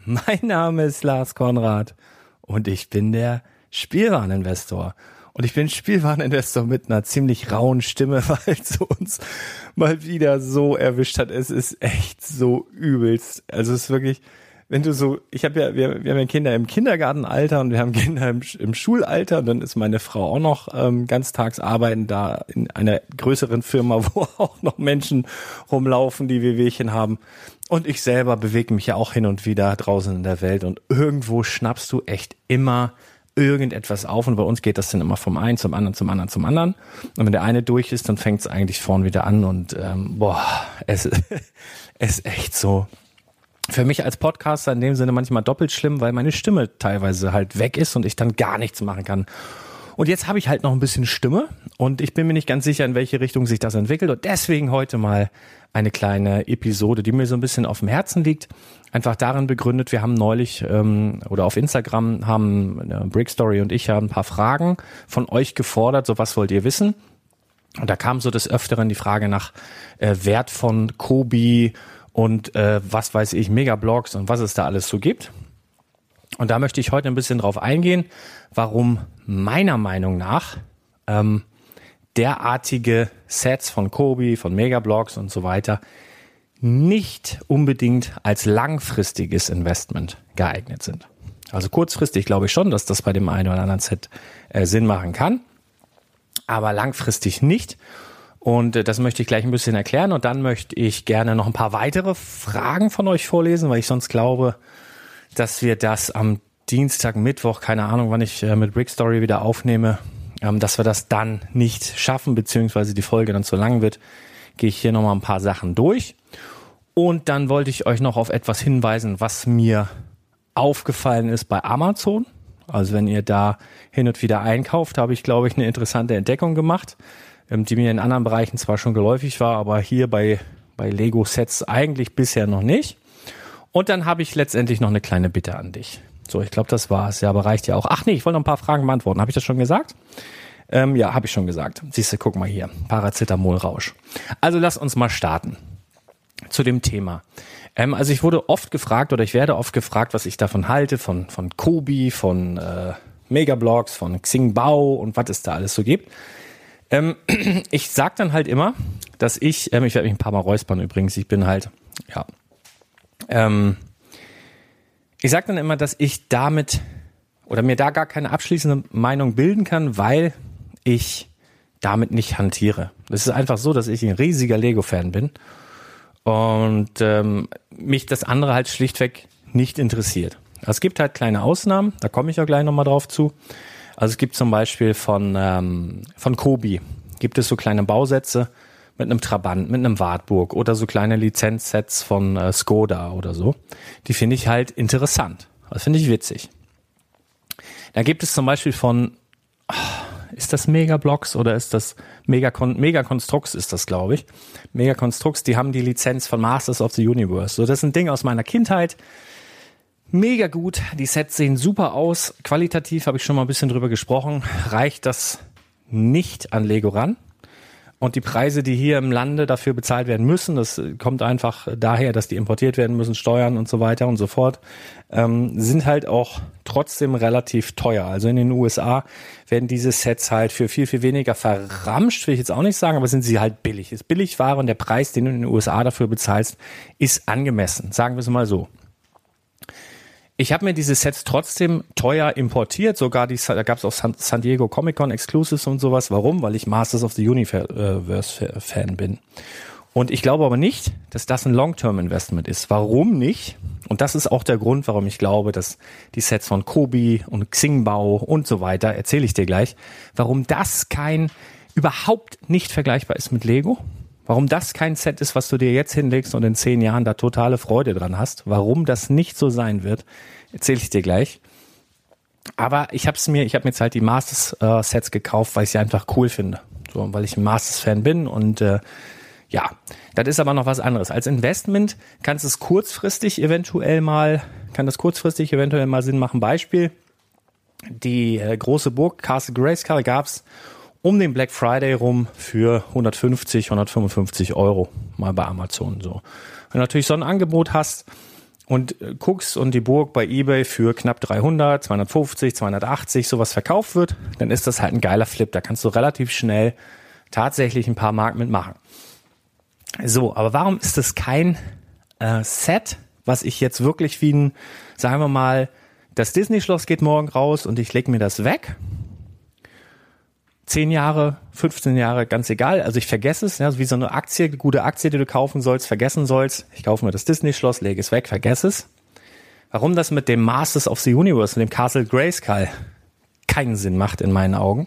Mein Name ist Lars Konrad und ich bin der Spielwareninvestor. Und ich bin Spielwareninvestor mit einer ziemlich rauen Stimme, weil es uns mal wieder so erwischt hat. Es ist echt so übelst. Also es ist wirklich, wenn du so, ich habe ja, wir, wir haben ja Kinder im Kindergartenalter und wir haben Kinder im, im Schulalter und dann ist meine Frau auch noch ähm, ganztags arbeiten da in einer größeren Firma, wo auch noch Menschen rumlaufen, die Wehwehchen haben. Und ich selber bewege mich ja auch hin und wieder draußen in der Welt und irgendwo schnappst du echt immer irgendetwas auf und bei uns geht das dann immer vom einen zum anderen, zum anderen, zum anderen. Und wenn der eine durch ist, dann fängt es eigentlich vorn wieder an und ähm, boah, es, es ist echt so. Für mich als Podcaster in dem Sinne manchmal doppelt schlimm, weil meine Stimme teilweise halt weg ist und ich dann gar nichts machen kann. Und jetzt habe ich halt noch ein bisschen Stimme und ich bin mir nicht ganz sicher, in welche Richtung sich das entwickelt. Und deswegen heute mal eine kleine Episode, die mir so ein bisschen auf dem Herzen liegt. Einfach darin begründet, wir haben neulich ähm, oder auf Instagram haben äh, Brickstory und ich haben ein paar Fragen von euch gefordert. So was wollt ihr wissen? Und da kam so des Öfteren die Frage nach äh, Wert von Kobi und äh, was weiß ich, Megablogs und was es da alles so gibt. Und da möchte ich heute ein bisschen drauf eingehen, warum meiner Meinung nach ähm, derartige Sets von Kobi, von Megablocks und so weiter nicht unbedingt als langfristiges Investment geeignet sind. Also kurzfristig glaube ich schon, dass das bei dem einen oder anderen Set äh, Sinn machen kann, aber langfristig nicht. Und äh, das möchte ich gleich ein bisschen erklären. Und dann möchte ich gerne noch ein paar weitere Fragen von euch vorlesen, weil ich sonst glaube, dass wir das am Dienstag, Mittwoch, keine Ahnung, wann ich äh, mit Brick Story wieder aufnehme, ähm, dass wir das dann nicht schaffen, beziehungsweise die Folge dann zu lang wird, gehe ich hier nochmal ein paar Sachen durch. Und dann wollte ich euch noch auf etwas hinweisen, was mir aufgefallen ist bei Amazon. Also wenn ihr da hin und wieder einkauft, habe ich, glaube ich, eine interessante Entdeckung gemacht, ähm, die mir in anderen Bereichen zwar schon geläufig war, aber hier bei, bei Lego-Sets eigentlich bisher noch nicht. Und dann habe ich letztendlich noch eine kleine Bitte an dich. So, ich glaube, das war's. Ja, aber reicht ja auch. Ach nee, ich wollte noch ein paar Fragen beantworten. Habe ich das schon gesagt? Ähm, ja, habe ich schon gesagt. Siehst du, guck mal hier. Paracetamol-Rausch. Also lass uns mal starten zu dem Thema. Ähm, also ich wurde oft gefragt oder ich werde oft gefragt, was ich davon halte, von, von Kobi, von äh, Megablocks, von Xingbao und was es da alles so gibt. Ähm, ich sag dann halt immer, dass ich, ähm, ich werde mich ein paar Mal räuspern übrigens, ich bin halt, ja, ähm, ich sag dann immer, dass ich damit oder mir da gar keine abschließende Meinung bilden kann, weil ich damit nicht hantiere. Es ist einfach so, dass ich ein riesiger Lego-Fan bin und ähm, mich das andere halt schlichtweg nicht interessiert. Es gibt halt kleine Ausnahmen, da komme ich ja gleich nochmal drauf zu. Also es gibt zum Beispiel von, ähm, von Kobi, gibt es so kleine Bausätze mit einem Trabant, mit einem Wartburg oder so kleine Lizenzsets von äh, Skoda oder so. Die finde ich halt interessant. Das finde ich witzig. Da gibt es zum Beispiel von, oh, ist das Megablocks oder ist das Megacon Megaconstrux ist das, glaube ich. Megaconstrux, die haben die Lizenz von Masters of the Universe. So, das ist ein Ding aus meiner Kindheit. Mega gut. Die Sets sehen super aus. Qualitativ habe ich schon mal ein bisschen drüber gesprochen. Reicht das nicht an Lego ran? Und die Preise, die hier im Lande dafür bezahlt werden müssen, das kommt einfach daher, dass die importiert werden müssen, Steuern und so weiter und so fort, ähm, sind halt auch trotzdem relativ teuer. Also in den USA werden diese Sets halt für viel, viel weniger verramscht, will ich jetzt auch nicht sagen, aber sind sie halt billig. Ist billig Ware und der Preis, den du in den USA dafür bezahlst, ist angemessen. Sagen wir es mal so. Ich habe mir diese Sets trotzdem teuer importiert, sogar die, da gab es auch San, Diego Comic Con Exclusives und sowas. Warum? Weil ich Masters of the Universe Fan bin. Und ich glaube aber nicht, dass das ein Long-Term-Investment ist. Warum nicht? Und das ist auch der Grund, warum ich glaube, dass die Sets von Kobi und Xingbao und so weiter, erzähle ich dir gleich, warum das kein, überhaupt nicht vergleichbar ist mit Lego Warum das kein Set ist, was du dir jetzt hinlegst und in zehn Jahren da totale Freude dran hast, warum das nicht so sein wird, erzähle ich dir gleich. Aber ich habe mir, ich habe mir jetzt halt die Masters äh, gekauft, weil ich sie einfach cool finde, so, weil ich ein Masters Fan bin und äh, ja, das ist aber noch was anderes. Als Investment kannst es kurzfristig eventuell mal, kann das kurzfristig eventuell mal Sinn machen. Beispiel: Die äh, große Burg Castle Grayskull gab's um den Black Friday rum für 150, 155 Euro mal bei Amazon so. Wenn du natürlich so ein Angebot hast und äh, guckst und die Burg bei eBay für knapp 300, 250, 280 sowas verkauft wird, dann ist das halt ein geiler Flip. Da kannst du relativ schnell tatsächlich ein paar Mark mitmachen. So, aber warum ist das kein äh, Set, was ich jetzt wirklich wie ein, sagen wir mal, das Disney-Schloss geht morgen raus und ich leg mir das weg 10 Jahre, 15 Jahre, ganz egal. Also ich vergesse es, ja, wie so eine Aktie, gute Aktie, die du kaufen sollst, vergessen sollst. Ich kaufe mir das Disney-Schloss, lege es weg, vergesse es. Warum das mit dem Masters of the Universe und dem Castle Grayskull keinen Sinn macht in meinen Augen.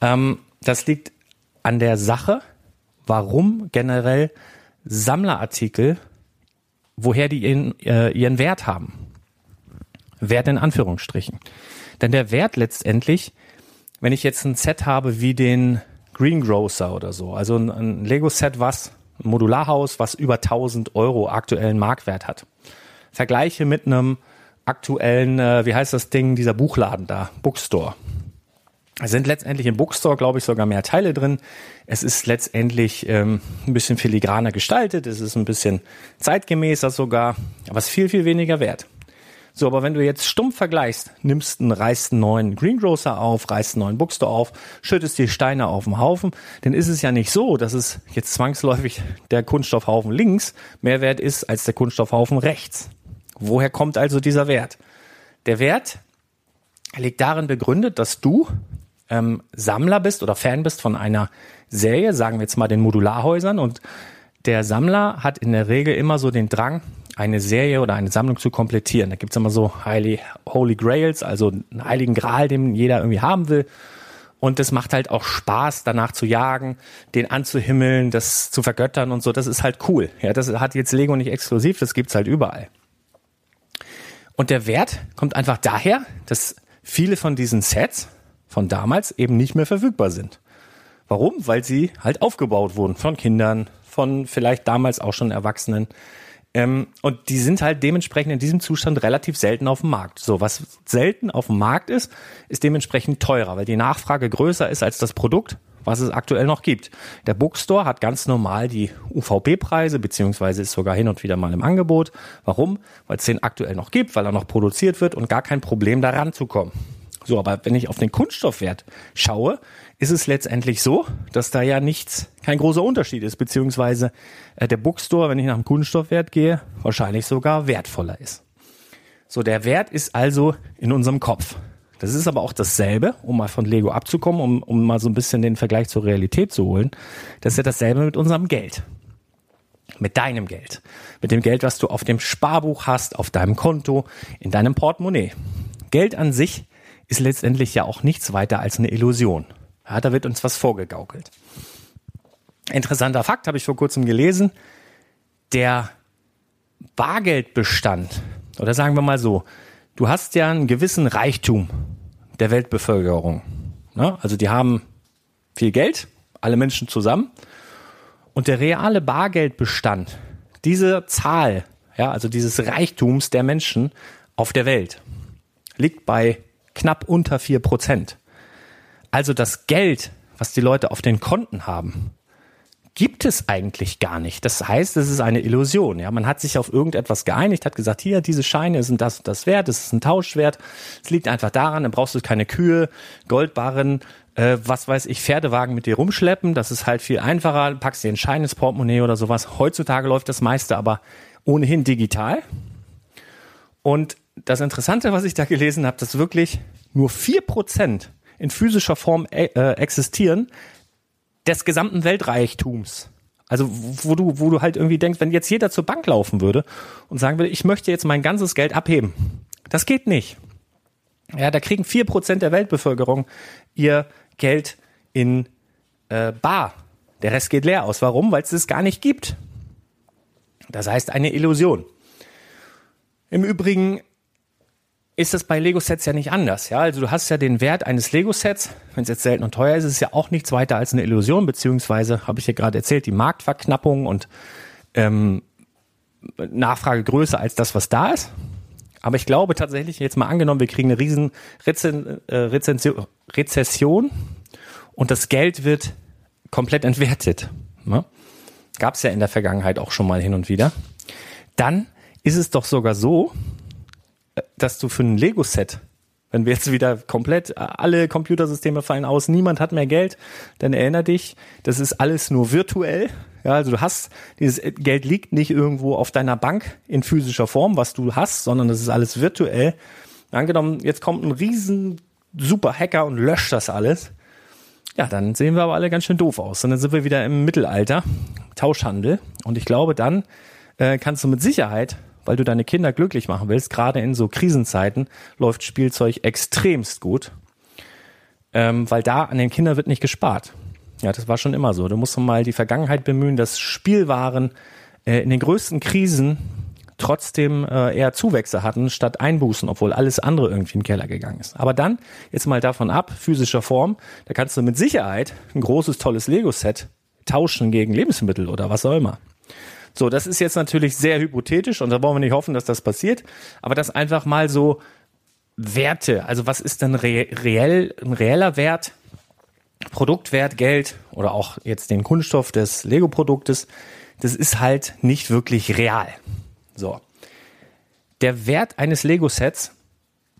Ähm, das liegt an der Sache, warum generell Sammlerartikel, woher die ihren, äh, ihren Wert haben. Wert in Anführungsstrichen. Denn der Wert letztendlich wenn ich jetzt ein Set habe wie den Greengrocer oder so, also ein, ein Lego-Set, was ein Modularhaus, was über 1000 Euro aktuellen Marktwert hat. Vergleiche mit einem aktuellen, äh, wie heißt das Ding, dieser Buchladen da, Bookstore. Es sind letztendlich im Bookstore, glaube ich, sogar mehr Teile drin. Es ist letztendlich ähm, ein bisschen filigraner gestaltet, es ist ein bisschen zeitgemäßer sogar, aber es ist viel, viel weniger wert. So, aber wenn du jetzt stumpf vergleichst, nimmst einen, reißt einen neuen Greengrocer auf, reißt einen neuen Bookstore auf, schüttest die Steine auf den Haufen, dann ist es ja nicht so, dass es jetzt zwangsläufig der Kunststoffhaufen links mehr wert ist als der Kunststoffhaufen rechts. Woher kommt also dieser Wert? der Wert liegt darin begründet, dass du ähm, Sammler bist oder Fan bist von einer Serie, sagen wir jetzt mal den Modularhäusern und der Sammler hat in der Regel immer so den Drang, eine Serie oder eine Sammlung zu komplettieren. Da gibt's immer so Holy, Holy Grails, also einen heiligen Gral, den jeder irgendwie haben will. Und das macht halt auch Spaß, danach zu jagen, den anzuhimmeln, das zu vergöttern und so. Das ist halt cool. Ja, das hat jetzt Lego nicht exklusiv, das gibt's halt überall. Und der Wert kommt einfach daher, dass viele von diesen Sets von damals eben nicht mehr verfügbar sind. Warum? Weil sie halt aufgebaut wurden von Kindern, von vielleicht damals auch schon Erwachsenen. Ähm, und die sind halt dementsprechend in diesem Zustand relativ selten auf dem Markt. So, was selten auf dem Markt ist, ist dementsprechend teurer, weil die Nachfrage größer ist als das Produkt, was es aktuell noch gibt. Der Bookstore hat ganz normal die UVP-Preise, beziehungsweise ist sogar hin und wieder mal im Angebot. Warum? Weil es den aktuell noch gibt, weil er noch produziert wird und gar kein Problem daran zu kommen. So, aber wenn ich auf den Kunststoffwert schaue, ist es letztendlich so, dass da ja nichts, kein großer Unterschied ist, beziehungsweise äh, der Bookstore, wenn ich nach dem Kunststoffwert gehe, wahrscheinlich sogar wertvoller ist. So, der Wert ist also in unserem Kopf. Das ist aber auch dasselbe, um mal von Lego abzukommen, um, um mal so ein bisschen den Vergleich zur Realität zu holen. Das ist ja dasselbe mit unserem Geld. Mit deinem Geld. Mit dem Geld, was du auf dem Sparbuch hast, auf deinem Konto, in deinem Portemonnaie. Geld an sich ist letztendlich ja auch nichts weiter als eine Illusion. Ja, da wird uns was vorgegaukelt. Interessanter Fakt habe ich vor kurzem gelesen. Der Bargeldbestand, oder sagen wir mal so, du hast ja einen gewissen Reichtum der Weltbevölkerung. Ne? Also die haben viel Geld, alle Menschen zusammen. Und der reale Bargeldbestand, diese Zahl, ja, also dieses Reichtums der Menschen auf der Welt, liegt bei knapp unter vier Prozent. Also das Geld, was die Leute auf den Konten haben, gibt es eigentlich gar nicht. Das heißt, es ist eine Illusion. Ja, man hat sich auf irgendetwas geeinigt, hat gesagt, hier, diese Scheine sind das und das wert, es ist ein Tauschwert. Es liegt einfach daran, dann brauchst du keine Kühe, Goldbarren, äh, was weiß ich, Pferdewagen mit dir rumschleppen. Das ist halt viel einfacher. Packst dir einen Schein ins Portemonnaie oder sowas. Heutzutage läuft das meiste aber ohnehin digital. Und das Interessante, was ich da gelesen habe, dass wirklich nur vier Prozent in physischer Form äh, existieren des gesamten Weltreichtums. Also wo du, wo du halt irgendwie denkst, wenn jetzt jeder zur Bank laufen würde und sagen würde, ich möchte jetzt mein ganzes Geld abheben. Das geht nicht. Ja, da kriegen vier Prozent der Weltbevölkerung ihr Geld in äh, Bar. Der Rest geht leer aus. Warum? Weil es das gar nicht gibt. Das heißt eine Illusion. Im Übrigen ist das bei Lego-Sets ja nicht anders. Ja, also du hast ja den Wert eines Lego-Sets. Wenn es jetzt selten und teuer ist, ist es ja auch nichts weiter als eine Illusion, beziehungsweise habe ich ja gerade erzählt, die Marktverknappung und ähm, Nachfrage größer als das, was da ist. Aber ich glaube tatsächlich, jetzt mal angenommen, wir kriegen eine riesen Rezen, äh, Rezension, Rezession und das Geld wird komplett entwertet. Ne? Gab es ja in der Vergangenheit auch schon mal hin und wieder. Dann ist es doch sogar so, dass du für ein Lego-Set, wenn wir jetzt wieder komplett, alle Computersysteme fallen aus, niemand hat mehr Geld, dann erinnere dich, das ist alles nur virtuell. Ja, also du hast, dieses Geld liegt nicht irgendwo auf deiner Bank in physischer Form, was du hast, sondern das ist alles virtuell. Angenommen, jetzt kommt ein riesen super Hacker und löscht das alles. Ja, dann sehen wir aber alle ganz schön doof aus. Und dann sind wir wieder im Mittelalter, Tauschhandel. Und ich glaube, dann äh, kannst du mit Sicherheit weil du deine Kinder glücklich machen willst, gerade in so Krisenzeiten läuft Spielzeug extremst gut, ähm, weil da an den Kindern wird nicht gespart. Ja, das war schon immer so. Du musst mal die Vergangenheit bemühen, dass Spielwaren äh, in den größten Krisen trotzdem äh, eher Zuwächse hatten statt Einbußen, obwohl alles andere irgendwie in den Keller gegangen ist. Aber dann, jetzt mal davon ab, physischer Form, da kannst du mit Sicherheit ein großes, tolles Lego-Set tauschen gegen Lebensmittel oder was auch immer. So, das ist jetzt natürlich sehr hypothetisch und da wollen wir nicht hoffen, dass das passiert, aber das einfach mal so Werte, also was ist denn re reell, ein reeller Wert, Produktwert, Geld oder auch jetzt den Kunststoff des Lego-Produktes, das ist halt nicht wirklich real. So. Der Wert eines Lego-Sets,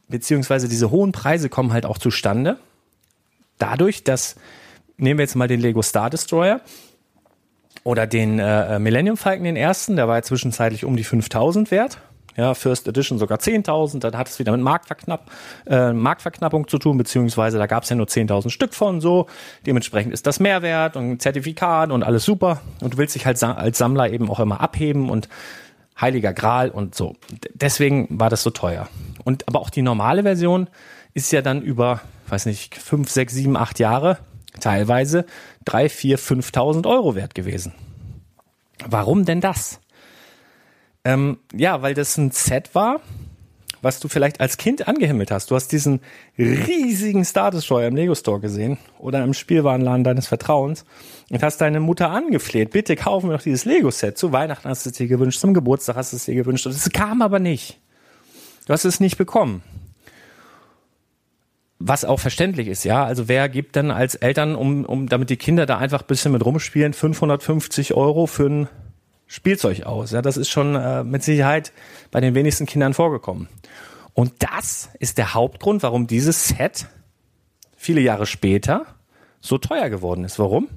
beziehungsweise diese hohen Preise kommen halt auch zustande, dadurch, dass, nehmen wir jetzt mal den Lego Star Destroyer, oder den äh, Millennium Falcon, den ersten, der war ja zwischenzeitlich um die 5000 wert. ja, First Edition sogar 10.000, dann hat es wieder mit Marktverknapp, äh, Marktverknappung zu tun, beziehungsweise da gab es ja nur 10.000 Stück von so, dementsprechend ist das Mehrwert und Zertifikat und alles super und du willst dich halt als Sammler eben auch immer abheben und heiliger Gral und so. Deswegen war das so teuer. Und aber auch die normale Version ist ja dann über, weiß nicht, fünf, sechs, sieben, acht Jahre teilweise drei, vier, 5.000 Euro wert gewesen. Warum denn das? Ähm, ja, weil das ein Set war, was du vielleicht als Kind angehimmelt hast. Du hast diesen riesigen Star Destroyer im Lego Store gesehen oder im Spielwarenladen deines Vertrauens und hast deine Mutter angefleht, bitte kaufen wir doch dieses Lego Set. Zu Weihnachten hast du es dir gewünscht, zum Geburtstag hast du es dir gewünscht und es kam aber nicht. Du hast es nicht bekommen. Was auch verständlich ist, ja. Also wer gibt denn als Eltern, um, um damit die Kinder da einfach ein bisschen mit rumspielen, 550 Euro für ein Spielzeug aus? Ja, das ist schon äh, mit Sicherheit bei den wenigsten Kindern vorgekommen. Und das ist der Hauptgrund, warum dieses Set viele Jahre später so teuer geworden ist. Warum?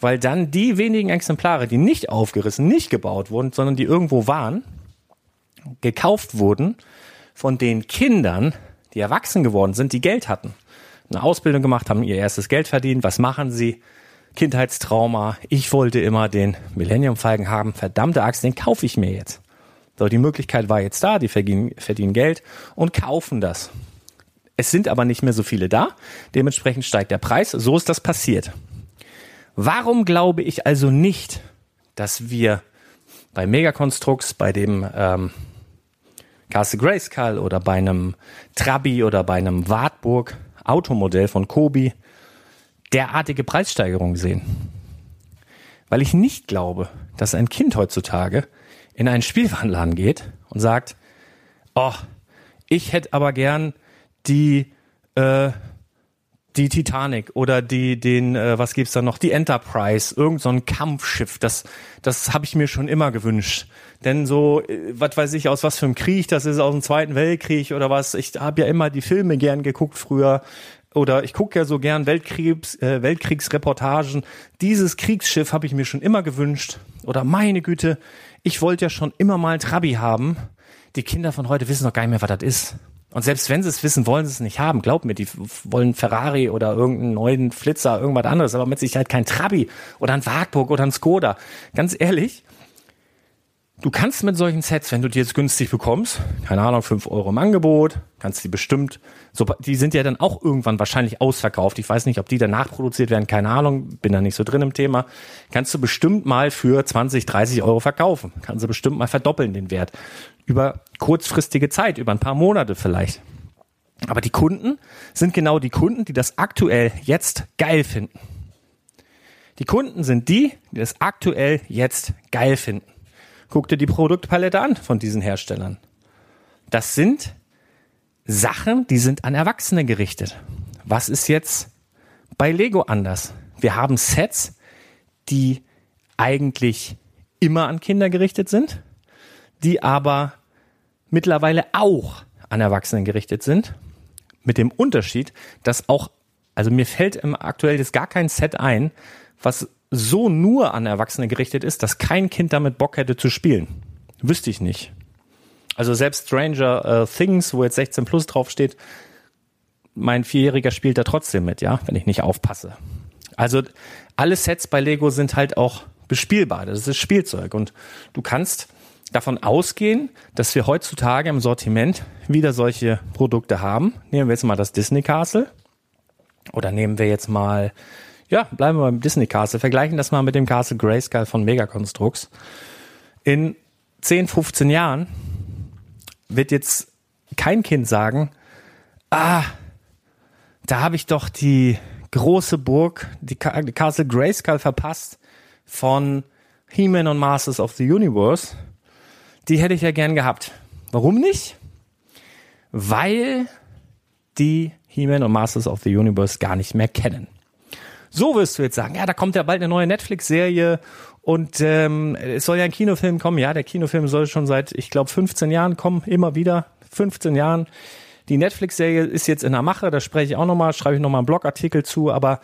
Weil dann die wenigen Exemplare, die nicht aufgerissen, nicht gebaut wurden, sondern die irgendwo waren, gekauft wurden von den Kindern, die erwachsen geworden sind, die Geld hatten. Eine Ausbildung gemacht, haben ihr erstes Geld verdient. Was machen sie? Kindheitstrauma. Ich wollte immer den Millennium Falken haben. Verdammte Axt, den kaufe ich mir jetzt. So, die Möglichkeit war jetzt da. Die verdienen, verdienen Geld und kaufen das. Es sind aber nicht mehr so viele da. Dementsprechend steigt der Preis. So ist das passiert. Warum glaube ich also nicht, dass wir bei Megakonstrukts, bei dem ähm, Castle Grayskull oder bei einem Trabi oder bei einem Wartburg Automodell von Kobi derartige Preissteigerungen sehen. Weil ich nicht glaube, dass ein Kind heutzutage in einen Spielwarenladen geht und sagt, oh, ich hätte aber gern die äh, die Titanic oder die den äh, was gibt's da noch? Die Enterprise irgend so ein Kampfschiff das das habe ich mir schon immer gewünscht. Denn so äh, was weiß ich aus was für einem Krieg das ist aus dem Zweiten Weltkrieg oder was. Ich habe ja immer die Filme gern geguckt früher. Oder ich gucke ja so gern Weltkriegs äh, Weltkriegsreportagen. Dieses Kriegsschiff habe ich mir schon immer gewünscht. Oder meine Güte ich wollte ja schon immer mal Trabi haben. Die Kinder von heute wissen noch gar nicht mehr was das ist und selbst wenn sie es wissen, wollen sie es nicht haben. Glaub mir, die wollen Ferrari oder irgendeinen neuen Flitzer, irgendwas anderes, aber mit Sicherheit kein Trabi oder ein Wartburg oder ein Skoda. Ganz ehrlich, du kannst mit solchen Sets, wenn du die jetzt günstig bekommst, keine Ahnung, fünf Euro im Angebot, kannst die bestimmt, so, die sind ja dann auch irgendwann wahrscheinlich ausverkauft. Ich weiß nicht, ob die dann nachproduziert werden, keine Ahnung, bin da nicht so drin im Thema. Kannst du bestimmt mal für 20, 30 Euro verkaufen. Kannst du bestimmt mal verdoppeln den Wert über kurzfristige Zeit, über ein paar Monate vielleicht. Aber die Kunden sind genau die Kunden, die das aktuell jetzt geil finden. Die Kunden sind die, die das aktuell jetzt geil finden. Guck dir die Produktpalette an von diesen Herstellern. Das sind Sachen, die sind an Erwachsene gerichtet. Was ist jetzt bei Lego anders? Wir haben Sets, die eigentlich immer an Kinder gerichtet sind die aber mittlerweile auch an Erwachsenen gerichtet sind. Mit dem Unterschied, dass auch, also mir fällt im aktuell jetzt gar kein Set ein, was so nur an Erwachsene gerichtet ist, dass kein Kind damit Bock hätte zu spielen. Wüsste ich nicht. Also selbst Stranger äh, Things, wo jetzt 16 plus draufsteht, mein Vierjähriger spielt da trotzdem mit, ja, wenn ich nicht aufpasse. Also alle Sets bei Lego sind halt auch bespielbar. Das ist Spielzeug und du kannst davon ausgehen, dass wir heutzutage im Sortiment wieder solche Produkte haben. Nehmen wir jetzt mal das Disney Castle oder nehmen wir jetzt mal, ja, bleiben wir beim Disney Castle, vergleichen das mal mit dem Castle Grayskull von Megaconstrux. In 10, 15 Jahren wird jetzt kein Kind sagen, ah, da habe ich doch die große Burg, die Castle Grayskull verpasst von He-Man und Masters of the Universe die hätte ich ja gern gehabt. Warum nicht? Weil die He-Man und Masters of the Universe gar nicht mehr kennen. So wirst du jetzt sagen, ja, da kommt ja bald eine neue Netflix-Serie und ähm, es soll ja ein Kinofilm kommen. Ja, der Kinofilm soll schon seit, ich glaube, 15 Jahren kommen, immer wieder. 15 Jahren. Die Netflix-Serie ist jetzt in der Mache, da spreche ich auch nochmal, schreibe ich nochmal einen Blogartikel zu, aber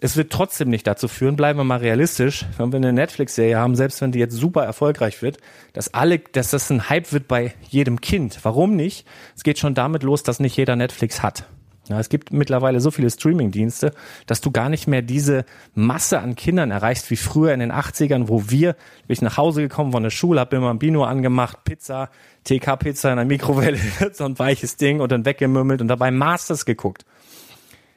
es wird trotzdem nicht dazu führen, bleiben wir mal realistisch, wenn wir eine Netflix-Serie haben, selbst wenn die jetzt super erfolgreich wird, dass alle, dass das ein Hype wird bei jedem Kind. Warum nicht? Es geht schon damit los, dass nicht jeder Netflix hat. Ja, es gibt mittlerweile so viele Streaming-Dienste, dass du gar nicht mehr diese Masse an Kindern erreichst wie früher in den 80ern, wo wir, bin ich nach Hause gekommen von der Schule, hab immer ein Bino angemacht, Pizza, TK-Pizza in der Mikrowelle, so ein weiches Ding und dann weggemümmelt und dabei Masters geguckt.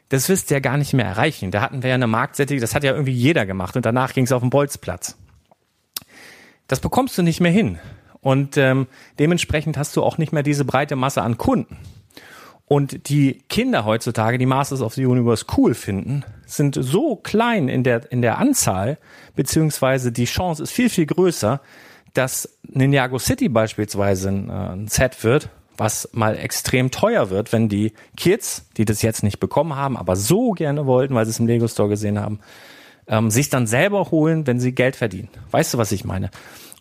Das wirst du ja gar nicht mehr erreichen. Da hatten wir ja eine Marktsättigung, das hat ja irgendwie jeder gemacht und danach ging es auf den Bolzplatz. Das bekommst du nicht mehr hin. Und ähm, dementsprechend hast du auch nicht mehr diese breite Masse an Kunden. Und die Kinder heutzutage, die Masters of the Universe cool finden, sind so klein in der, in der Anzahl, beziehungsweise die Chance ist viel, viel größer, dass Ninjago City beispielsweise ein, äh, ein Set wird, was mal extrem teuer wird, wenn die Kids, die das jetzt nicht bekommen haben, aber so gerne wollten, weil sie es im Lego Store gesehen haben, ähm, sich dann selber holen, wenn sie Geld verdienen. Weißt du, was ich meine?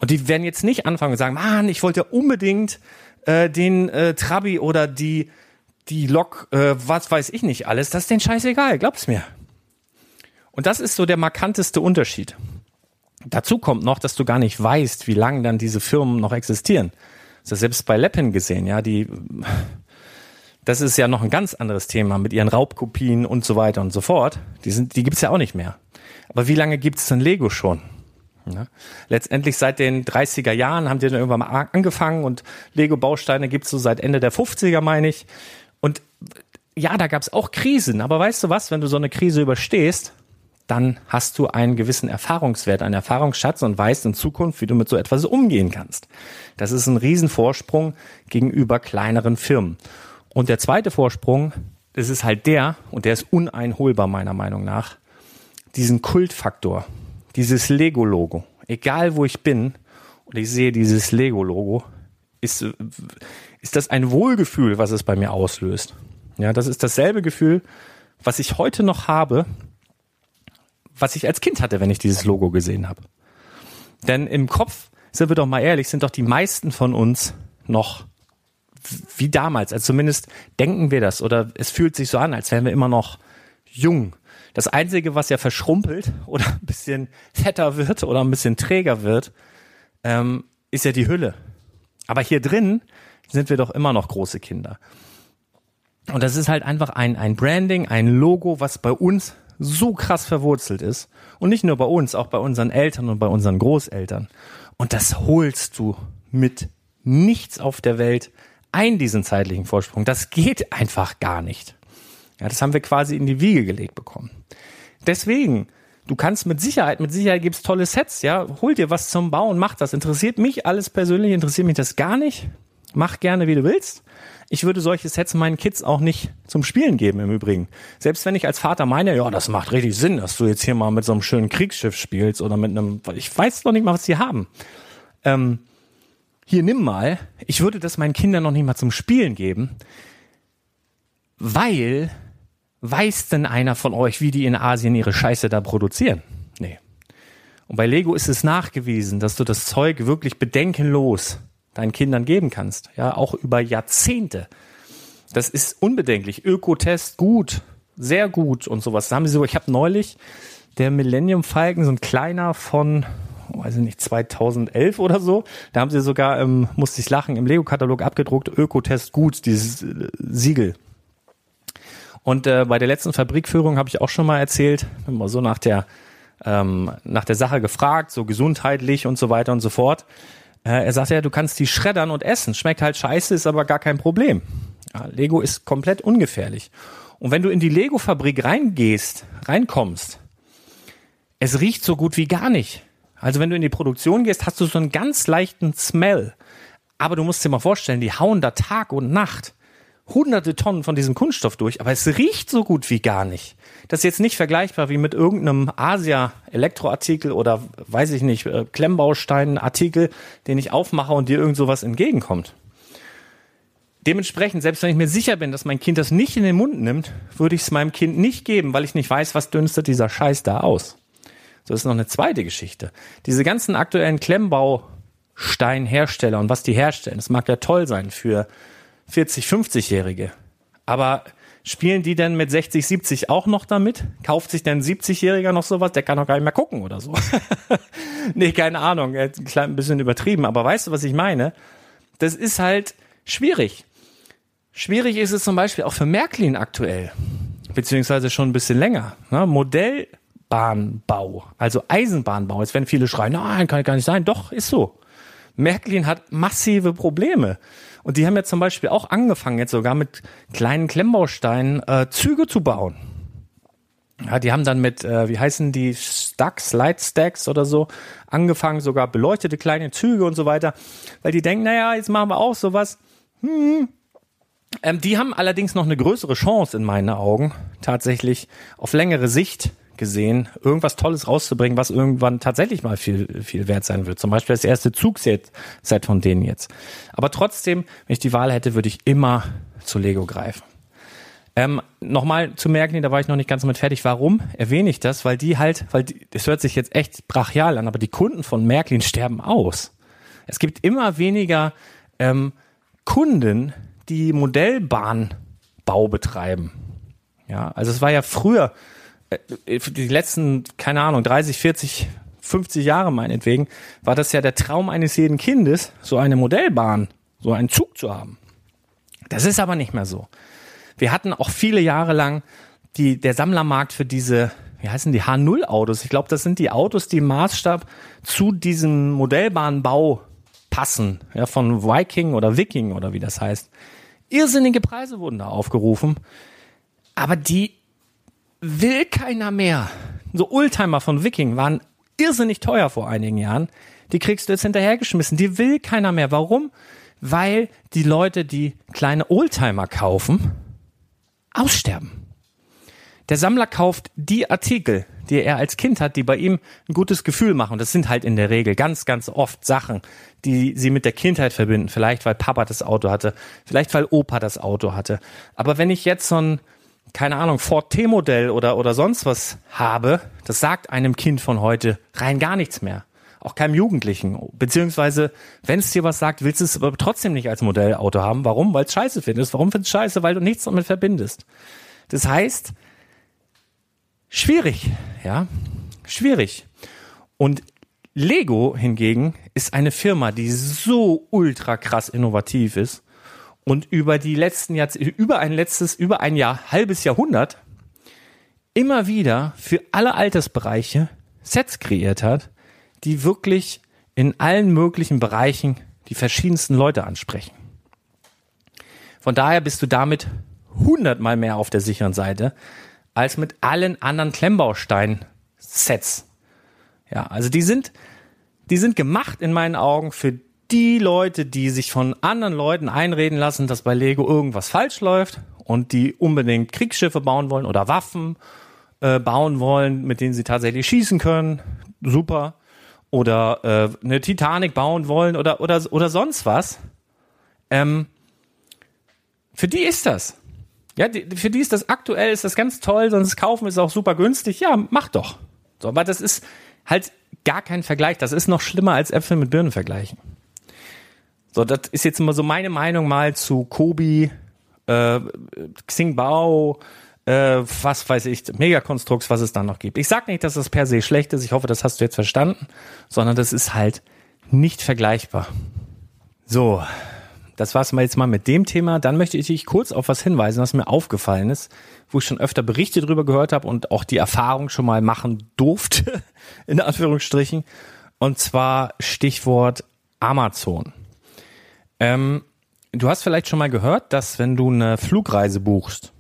Und die werden jetzt nicht anfangen und sagen, Mann, ich wollte unbedingt äh, den äh, Trabi oder die die Lok, äh, was weiß ich nicht alles, das ist denen scheißegal, glaub's mir. Und das ist so der markanteste Unterschied. Dazu kommt noch, dass du gar nicht weißt, wie lange dann diese Firmen noch existieren. Das ist selbst bei Leppen gesehen, ja, die, das ist ja noch ein ganz anderes Thema mit ihren Raubkopien und so weiter und so fort. Die sind, die gibt's ja auch nicht mehr. Aber wie lange gibt's denn Lego schon? Ja. Letztendlich seit den 30er Jahren haben die dann irgendwann mal angefangen und Lego-Bausteine gibt's so seit Ende der 50er, meine ich. Ja, da gab es auch Krisen, aber weißt du was, wenn du so eine Krise überstehst, dann hast du einen gewissen Erfahrungswert, einen Erfahrungsschatz und weißt in Zukunft, wie du mit so etwas umgehen kannst. Das ist ein Riesenvorsprung gegenüber kleineren Firmen. Und der zweite Vorsprung, das ist halt der, und der ist uneinholbar meiner Meinung nach, diesen Kultfaktor, dieses Lego-Logo. Egal wo ich bin und ich sehe dieses Lego-Logo, ist, ist das ein Wohlgefühl, was es bei mir auslöst. Ja, das ist dasselbe Gefühl, was ich heute noch habe, was ich als Kind hatte, wenn ich dieses Logo gesehen habe. Denn im Kopf, sind wir doch mal ehrlich, sind doch die meisten von uns noch wie damals. Also zumindest denken wir das oder es fühlt sich so an, als wären wir immer noch jung. Das Einzige, was ja verschrumpelt oder ein bisschen fetter wird oder ein bisschen träger wird, ähm, ist ja die Hülle. Aber hier drin sind wir doch immer noch große Kinder. Und das ist halt einfach ein, ein Branding, ein Logo, was bei uns so krass verwurzelt ist. Und nicht nur bei uns, auch bei unseren Eltern und bei unseren Großeltern. Und das holst du mit nichts auf der Welt ein, diesen zeitlichen Vorsprung. Das geht einfach gar nicht. Ja, das haben wir quasi in die Wiege gelegt bekommen. Deswegen, du kannst mit Sicherheit, mit Sicherheit gibt's tolle Sets, ja, hol dir was zum Bauen, mach das. Interessiert mich alles persönlich, interessiert mich das gar nicht. Mach gerne, wie du willst. Ich würde solche Sets meinen Kids auch nicht zum Spielen geben im Übrigen. Selbst wenn ich als Vater meine, ja, das macht richtig Sinn, dass du jetzt hier mal mit so einem schönen Kriegsschiff spielst oder mit einem, ich weiß noch nicht mal, was sie haben. Ähm, hier nimm mal. Ich würde das meinen Kindern noch nicht mal zum Spielen geben, weil weiß denn einer von euch, wie die in Asien ihre Scheiße da produzieren? Nee. Und bei Lego ist es nachgewiesen, dass du das Zeug wirklich bedenkenlos deinen Kindern geben kannst. Ja, auch über Jahrzehnte. Das ist unbedenklich. Ökotest gut, sehr gut und sowas. Da haben sie so, ich habe neulich der Millennium Falcon, so ein kleiner von, weiß ich nicht, 2011 oder so. Da haben sie sogar, ähm, musste ich lachen, im Lego-Katalog abgedruckt, Ökotest gut, dieses äh, Siegel. Und äh, bei der letzten Fabrikführung habe ich auch schon mal erzählt, immer so nach der ähm, nach der Sache gefragt, so gesundheitlich und so weiter und so fort. Äh, er sagt ja, du kannst die schreddern und essen. Schmeckt halt scheiße, ist aber gar kein Problem. Ja, Lego ist komplett ungefährlich. Und wenn du in die Lego-Fabrik reingehst, reinkommst, es riecht so gut wie gar nicht. Also wenn du in die Produktion gehst, hast du so einen ganz leichten Smell. Aber du musst dir mal vorstellen, die hauen da Tag und Nacht hunderte Tonnen von diesem Kunststoff durch, aber es riecht so gut wie gar nicht. Das ist jetzt nicht vergleichbar wie mit irgendeinem Asia-Elektroartikel oder weiß ich nicht, äh, Klemmbaustein-Artikel, den ich aufmache und dir irgend sowas entgegenkommt. Dementsprechend, selbst wenn ich mir sicher bin, dass mein Kind das nicht in den Mund nimmt, würde ich es meinem Kind nicht geben, weil ich nicht weiß, was dünstet dieser Scheiß da aus. So ist noch eine zweite Geschichte. Diese ganzen aktuellen Klemmbausteinhersteller und was die herstellen, das mag ja toll sein für 40, 50-Jährige. Aber spielen die denn mit 60, 70 auch noch damit? Kauft sich denn ein 70-Jähriger noch sowas? Der kann doch gar nicht mehr gucken oder so. nee, keine Ahnung. Ein bisschen übertrieben. Aber weißt du, was ich meine? Das ist halt schwierig. Schwierig ist es zum Beispiel auch für Märklin aktuell. Beziehungsweise schon ein bisschen länger. Ne? Modellbahnbau. Also Eisenbahnbau. Jetzt werden viele schreien, nein, kann gar nicht sein. Doch, ist so. Märklin hat massive Probleme. Und die haben ja zum Beispiel auch angefangen, jetzt sogar mit kleinen Klemmbausteinen äh, Züge zu bauen. Ja, die haben dann mit, äh, wie heißen die, Stacks, Light Stacks oder so, angefangen, sogar beleuchtete kleine Züge und so weiter, weil die denken, naja, jetzt machen wir auch sowas. Hm. Ähm, die haben allerdings noch eine größere Chance in meinen Augen, tatsächlich auf längere Sicht gesehen, irgendwas Tolles rauszubringen, was irgendwann tatsächlich mal viel, viel wert sein wird. Zum Beispiel das erste Zugset Set von denen jetzt. Aber trotzdem, wenn ich die Wahl hätte, würde ich immer zu Lego greifen. Ähm, Nochmal zu merken, da war ich noch nicht ganz mit fertig. Warum erwähne ich das? Weil die halt, weil die, das hört sich jetzt echt brachial an, aber die Kunden von Märklin sterben aus. Es gibt immer weniger ähm, Kunden, die Modellbahnbau betreiben. Ja, also es war ja früher die letzten, keine Ahnung, 30, 40, 50 Jahre meinetwegen, war das ja der Traum eines jeden Kindes, so eine Modellbahn, so einen Zug zu haben. Das ist aber nicht mehr so. Wir hatten auch viele Jahre lang die, der Sammlermarkt für diese, wie heißen die, H0-Autos. Ich glaube, das sind die Autos, die im Maßstab zu diesem Modellbahnbau passen, ja, von Viking oder Viking oder wie das heißt. Irrsinnige Preise wurden da aufgerufen, aber die will keiner mehr. So Oldtimer von Viking waren irrsinnig teuer vor einigen Jahren. Die kriegst du jetzt hinterhergeschmissen. Die will keiner mehr. Warum? Weil die Leute, die kleine Oldtimer kaufen, aussterben. Der Sammler kauft die Artikel, die er als Kind hat, die bei ihm ein gutes Gefühl machen. Das sind halt in der Regel ganz, ganz oft Sachen, die sie mit der Kindheit verbinden. Vielleicht, weil Papa das Auto hatte, vielleicht, weil Opa das Auto hatte. Aber wenn ich jetzt so ein keine Ahnung, Ford T-Modell oder, oder sonst was habe, das sagt einem Kind von heute rein gar nichts mehr. Auch keinem Jugendlichen. Beziehungsweise, wenn es dir was sagt, willst du es aber trotzdem nicht als Modellauto haben. Warum? Weil es scheiße findest. Warum findest du scheiße? Weil du nichts damit verbindest. Das heißt, schwierig, ja, schwierig. Und Lego hingegen ist eine Firma, die so ultra krass innovativ ist und über die letzten Jahrzehnte, über ein letztes, über ein Jahr, halbes Jahrhundert immer wieder für alle Altersbereiche Sets kreiert hat, die wirklich in allen möglichen Bereichen die verschiedensten Leute ansprechen. Von daher bist du damit hundertmal mehr auf der sicheren Seite als mit allen anderen Klemmbaustein-Sets. Ja, also die sind, die sind gemacht in meinen Augen für die Leute, die sich von anderen Leuten einreden lassen, dass bei Lego irgendwas falsch läuft und die unbedingt Kriegsschiffe bauen wollen oder Waffen äh, bauen wollen, mit denen sie tatsächlich schießen können, super. Oder äh, eine Titanic bauen wollen oder oder oder sonst was. Ähm, für die ist das. Ja, die, für die ist das aktuell, ist das ganz toll, sonst kaufen ist auch super günstig. Ja, mach doch. So, aber das ist halt gar kein Vergleich. Das ist noch schlimmer als Äpfel mit Birnen vergleichen. So, das ist jetzt immer so meine Meinung mal zu Kobi, äh, Xingbao, äh, was weiß ich, Megakonstrukts, was es dann noch gibt. Ich sag nicht, dass das per se schlecht ist, ich hoffe, das hast du jetzt verstanden, sondern das ist halt nicht vergleichbar. So, das war's mal jetzt mal mit dem Thema. Dann möchte ich dich kurz auf was hinweisen, was mir aufgefallen ist, wo ich schon öfter Berichte drüber gehört habe und auch die Erfahrung schon mal machen durfte, in Anführungsstrichen. Und zwar Stichwort Amazon. Ähm, du hast vielleicht schon mal gehört, dass wenn du eine Flugreise buchst,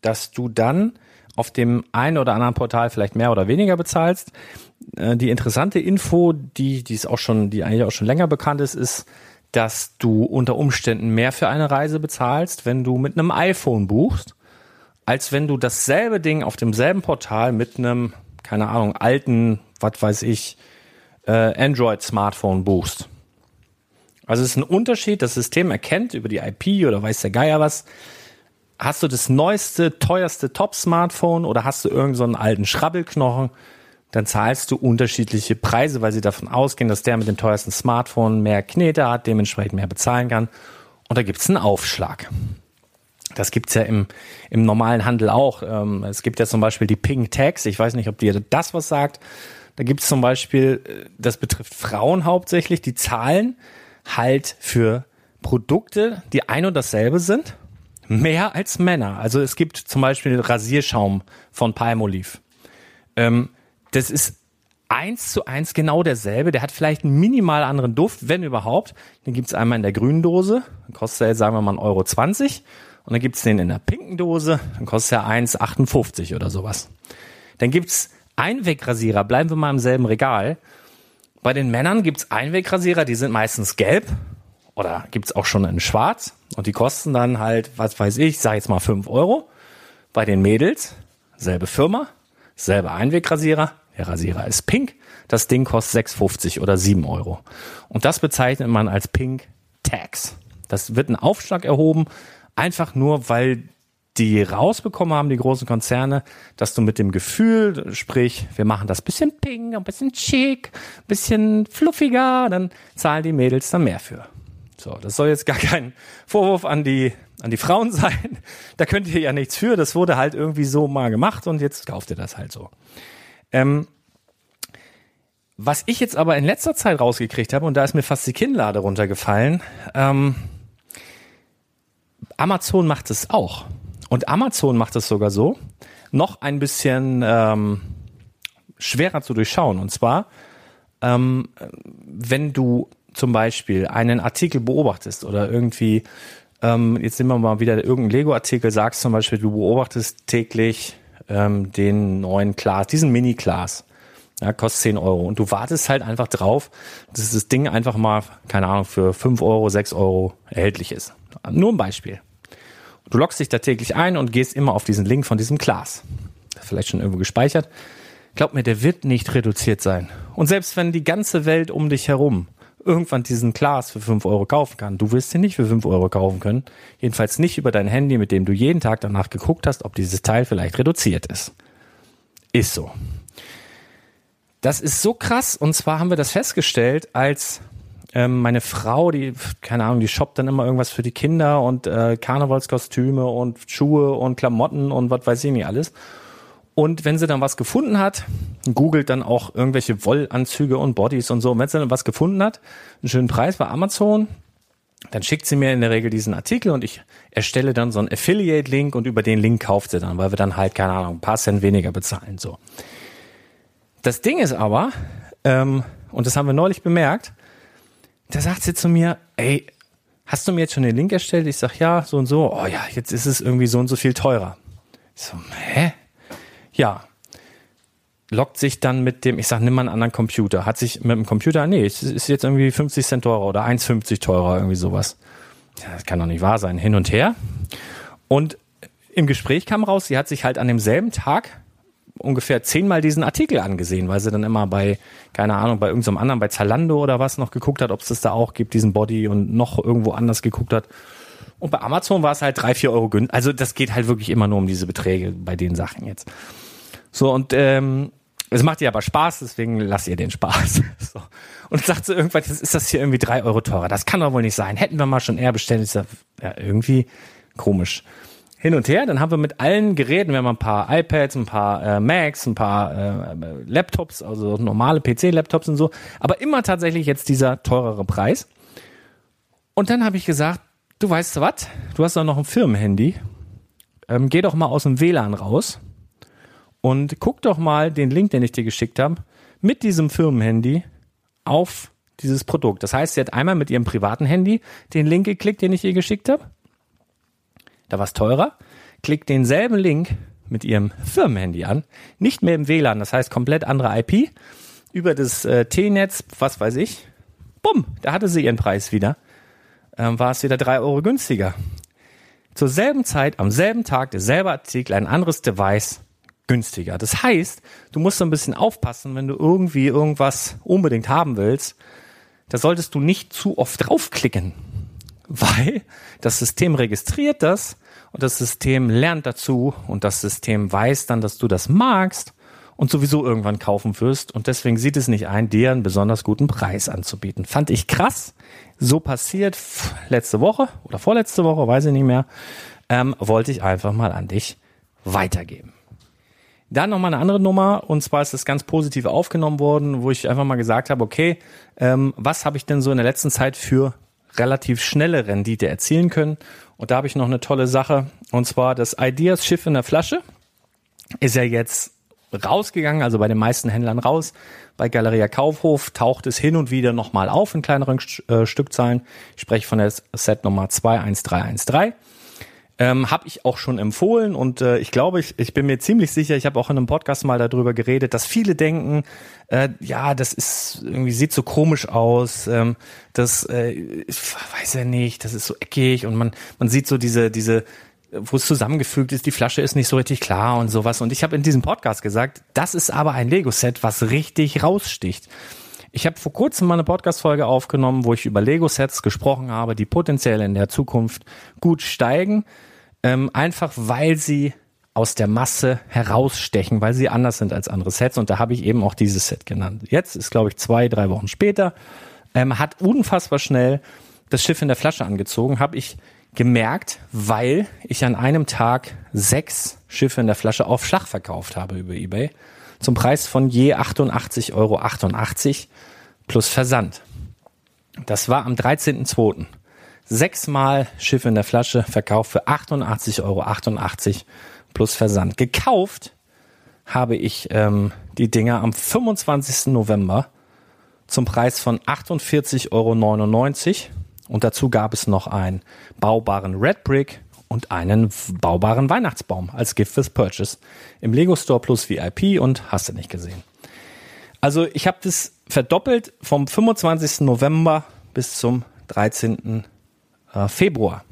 dass du dann auf dem einen oder anderen Portal vielleicht mehr oder weniger bezahlst. Äh, die interessante Info, die, die ist auch schon, die eigentlich auch schon länger bekannt ist, ist, dass du unter Umständen mehr für eine Reise bezahlst, wenn du mit einem iPhone buchst, als wenn du dasselbe Ding auf demselben Portal mit einem, keine Ahnung, alten, was weiß ich, äh, Android-Smartphone buchst. Also es ist ein Unterschied, das System erkennt über die IP oder weiß der Geier was. Hast du das neueste, teuerste Top-Smartphone oder hast du irgendeinen so alten Schrabbelknochen, dann zahlst du unterschiedliche Preise, weil sie davon ausgehen, dass der mit dem teuersten Smartphone mehr Knete hat, dementsprechend mehr bezahlen kann. Und da gibt's einen Aufschlag. Das gibt's ja im, im normalen Handel auch. Ähm, es gibt ja zum Beispiel die Pink Tags. Ich weiß nicht, ob dir das was sagt. Da gibt's zum Beispiel, äh, das betrifft Frauen hauptsächlich, die zahlen halt für Produkte, die ein und dasselbe sind, mehr als Männer. Also es gibt zum Beispiel Rasierschaum von Palmolive. Ähm, das ist eins zu eins genau derselbe. Der hat vielleicht einen minimal anderen Duft, wenn überhaupt. Den gibt's einmal in der grünen Dose, dann kostet er, sagen wir mal, 1,20 Euro. Und dann gibt's den in der pinken Dose, dann kostet er 1,58 oder sowas. Dann gibt's Einwegrasierer, bleiben wir mal im selben Regal. Bei den Männern gibt's Einwegrasierer, die sind meistens gelb oder gibt's auch schon in schwarz und die kosten dann halt, was weiß ich, sag jetzt mal 5 Euro. Bei den Mädels, selbe Firma, selbe Einwegrasierer, der Rasierer ist pink, das Ding kostet 6,50 oder 7 Euro. Und das bezeichnet man als Pink Tax. Das wird ein Aufschlag erhoben Einfach nur, weil die rausbekommen haben, die großen Konzerne, dass du mit dem Gefühl, sprich, wir machen das bisschen pink, ein bisschen chic, ein bisschen fluffiger, dann zahlen die Mädels dann mehr für. So, das soll jetzt gar kein Vorwurf an die, an die Frauen sein. Da könnt ihr ja nichts für. Das wurde halt irgendwie so mal gemacht und jetzt kauft ihr das halt so. Ähm, was ich jetzt aber in letzter Zeit rausgekriegt habe, und da ist mir fast die Kinnlade runtergefallen, ähm, Amazon macht es auch. Und Amazon macht es sogar so, noch ein bisschen ähm, schwerer zu durchschauen. Und zwar, ähm, wenn du zum Beispiel einen Artikel beobachtest oder irgendwie, ähm, jetzt nehmen wir mal wieder irgendeinen Lego-Artikel, sagst zum Beispiel, du beobachtest täglich ähm, den neuen Class, diesen Mini-Class. Ja, kostet 10 Euro. Und du wartest halt einfach drauf, dass das Ding einfach mal, keine Ahnung, für 5 Euro, 6 Euro erhältlich ist. Nur ein Beispiel. Du loggst dich da täglich ein und gehst immer auf diesen Link von diesem Class. Vielleicht schon irgendwo gespeichert. Glaub mir, der wird nicht reduziert sein. Und selbst wenn die ganze Welt um dich herum irgendwann diesen Class für 5 Euro kaufen kann, du wirst ihn nicht für 5 Euro kaufen können. Jedenfalls nicht über dein Handy, mit dem du jeden Tag danach geguckt hast, ob dieses Teil vielleicht reduziert ist. Ist so. Das ist so krass. Und zwar haben wir das festgestellt, als ähm, meine Frau, die, keine Ahnung, die shoppt dann immer irgendwas für die Kinder und äh, Karnevalskostüme und Schuhe und Klamotten und was weiß ich nicht alles. Und wenn sie dann was gefunden hat, googelt dann auch irgendwelche Wollanzüge und Bodies und so. Und wenn sie dann was gefunden hat, einen schönen Preis bei Amazon, dann schickt sie mir in der Regel diesen Artikel und ich erstelle dann so einen Affiliate-Link und über den Link kauft sie dann, weil wir dann halt, keine Ahnung, ein paar Cent weniger bezahlen. So. Das Ding ist aber, ähm, und das haben wir neulich bemerkt, da sagt sie zu mir, ey, hast du mir jetzt schon den Link erstellt? Ich sag, ja, so und so. Oh ja, jetzt ist es irgendwie so und so viel teurer. Ich so, hä? Ja. Lockt sich dann mit dem, ich sag, nimm mal einen anderen Computer. Hat sich mit dem Computer, nee, es ist jetzt irgendwie 50 Cent teurer oder 1,50 teurer, irgendwie sowas. Ja, das kann doch nicht wahr sein. Hin und her. Und im Gespräch kam raus, sie hat sich halt an demselben Tag ungefähr zehnmal diesen Artikel angesehen, weil sie dann immer bei, keine Ahnung, bei irgendeinem anderen, bei Zalando oder was noch geguckt hat, ob es das da auch gibt, diesen Body und noch irgendwo anders geguckt hat. Und bei Amazon war es halt drei, vier Euro günstig. Also das geht halt wirklich immer nur um diese Beträge bei den Sachen jetzt. So, und ähm, es macht ihr aber Spaß, deswegen lasst ihr den Spaß. So. Und sagt so irgendwann, ist das hier irgendwie drei Euro teurer? Das kann doch wohl nicht sein. Hätten wir mal schon eher bestellt. Ich sag, ja, irgendwie komisch hin und her. Dann haben wir mit allen Geräten, wir haben ein paar iPads, ein paar äh, Macs, ein paar äh, Laptops, also normale PC-Laptops und so, aber immer tatsächlich jetzt dieser teurere Preis. Und dann habe ich gesagt, du weißt was, du hast doch noch ein Firmenhandy, ähm, geh doch mal aus dem WLAN raus und guck doch mal den Link, den ich dir geschickt habe, mit diesem Firmenhandy auf dieses Produkt. Das heißt, sie hat einmal mit ihrem privaten Handy den Link geklickt, den ich ihr geschickt habe da war es teurer, klickt denselben Link mit ihrem Firmenhandy an, nicht mehr im WLAN, das heißt komplett andere IP, über das äh, T-Netz, was weiß ich, bumm, da hatte sie ihren Preis wieder, ähm, war es wieder drei Euro günstiger. Zur selben Zeit, am selben Tag, derselbe Artikel, ein anderes Device, günstiger. Das heißt, du musst so ein bisschen aufpassen, wenn du irgendwie irgendwas unbedingt haben willst, da solltest du nicht zu oft draufklicken, weil das System registriert das und das System lernt dazu und das System weiß dann, dass du das magst und sowieso irgendwann kaufen wirst. Und deswegen sieht es nicht ein, dir einen besonders guten Preis anzubieten. Fand ich krass. So passiert letzte Woche oder vorletzte Woche, weiß ich nicht mehr. ähm, wollte ich einfach mal an dich weitergeben. Dann nochmal eine andere Nummer, und zwar ist das ganz positiv aufgenommen worden, wo ich einfach mal gesagt habe, okay, ähm, was habe ich denn so in der letzten Zeit für relativ schnelle Rendite erzielen können? Und da habe ich noch eine tolle Sache, und zwar das Ideas Schiff in der Flasche ist ja jetzt rausgegangen, also bei den meisten Händlern raus. Bei Galeria Kaufhof taucht es hin und wieder nochmal auf in kleineren äh, Stückzahlen. Ich spreche von der Set Nummer 21313. Ähm, habe ich auch schon empfohlen und äh, ich glaube, ich, ich bin mir ziemlich sicher, ich habe auch in einem Podcast mal darüber geredet, dass viele denken, äh, ja, das ist irgendwie sieht so komisch aus, ähm, das äh, ich weiß ja nicht, das ist so eckig und man man sieht so diese diese wo es zusammengefügt ist, die Flasche ist nicht so richtig klar und sowas. Und ich habe in diesem Podcast gesagt, das ist aber ein Lego-Set, was richtig raussticht. Ich habe vor kurzem mal eine Podcast-Folge aufgenommen, wo ich über Lego-Sets gesprochen habe, die potenziell in der Zukunft gut steigen, ähm, einfach weil sie aus der Masse herausstechen, weil sie anders sind als andere Sets. Und da habe ich eben auch dieses Set genannt. Jetzt ist, glaube ich, zwei, drei Wochen später, ähm, hat unfassbar schnell das Schiff in der Flasche angezogen, habe ich gemerkt, weil ich an einem Tag sechs Schiffe in der Flasche auf Schlag verkauft habe über eBay zum Preis von je 88,88 Euro plus Versand. Das war am 13.02. Sechsmal Schiffe in der Flasche verkauft für 88,88 Euro plus Versand. Gekauft habe ich ähm, die Dinger am 25. November zum Preis von 48,99 Euro. Und dazu gab es noch einen baubaren Red Brick und einen baubaren Weihnachtsbaum als Gift fürs Purchase im Lego Store Plus VIP und hast du nicht gesehen. Also ich habe das verdoppelt vom 25. November bis zum 13. Äh, Februar.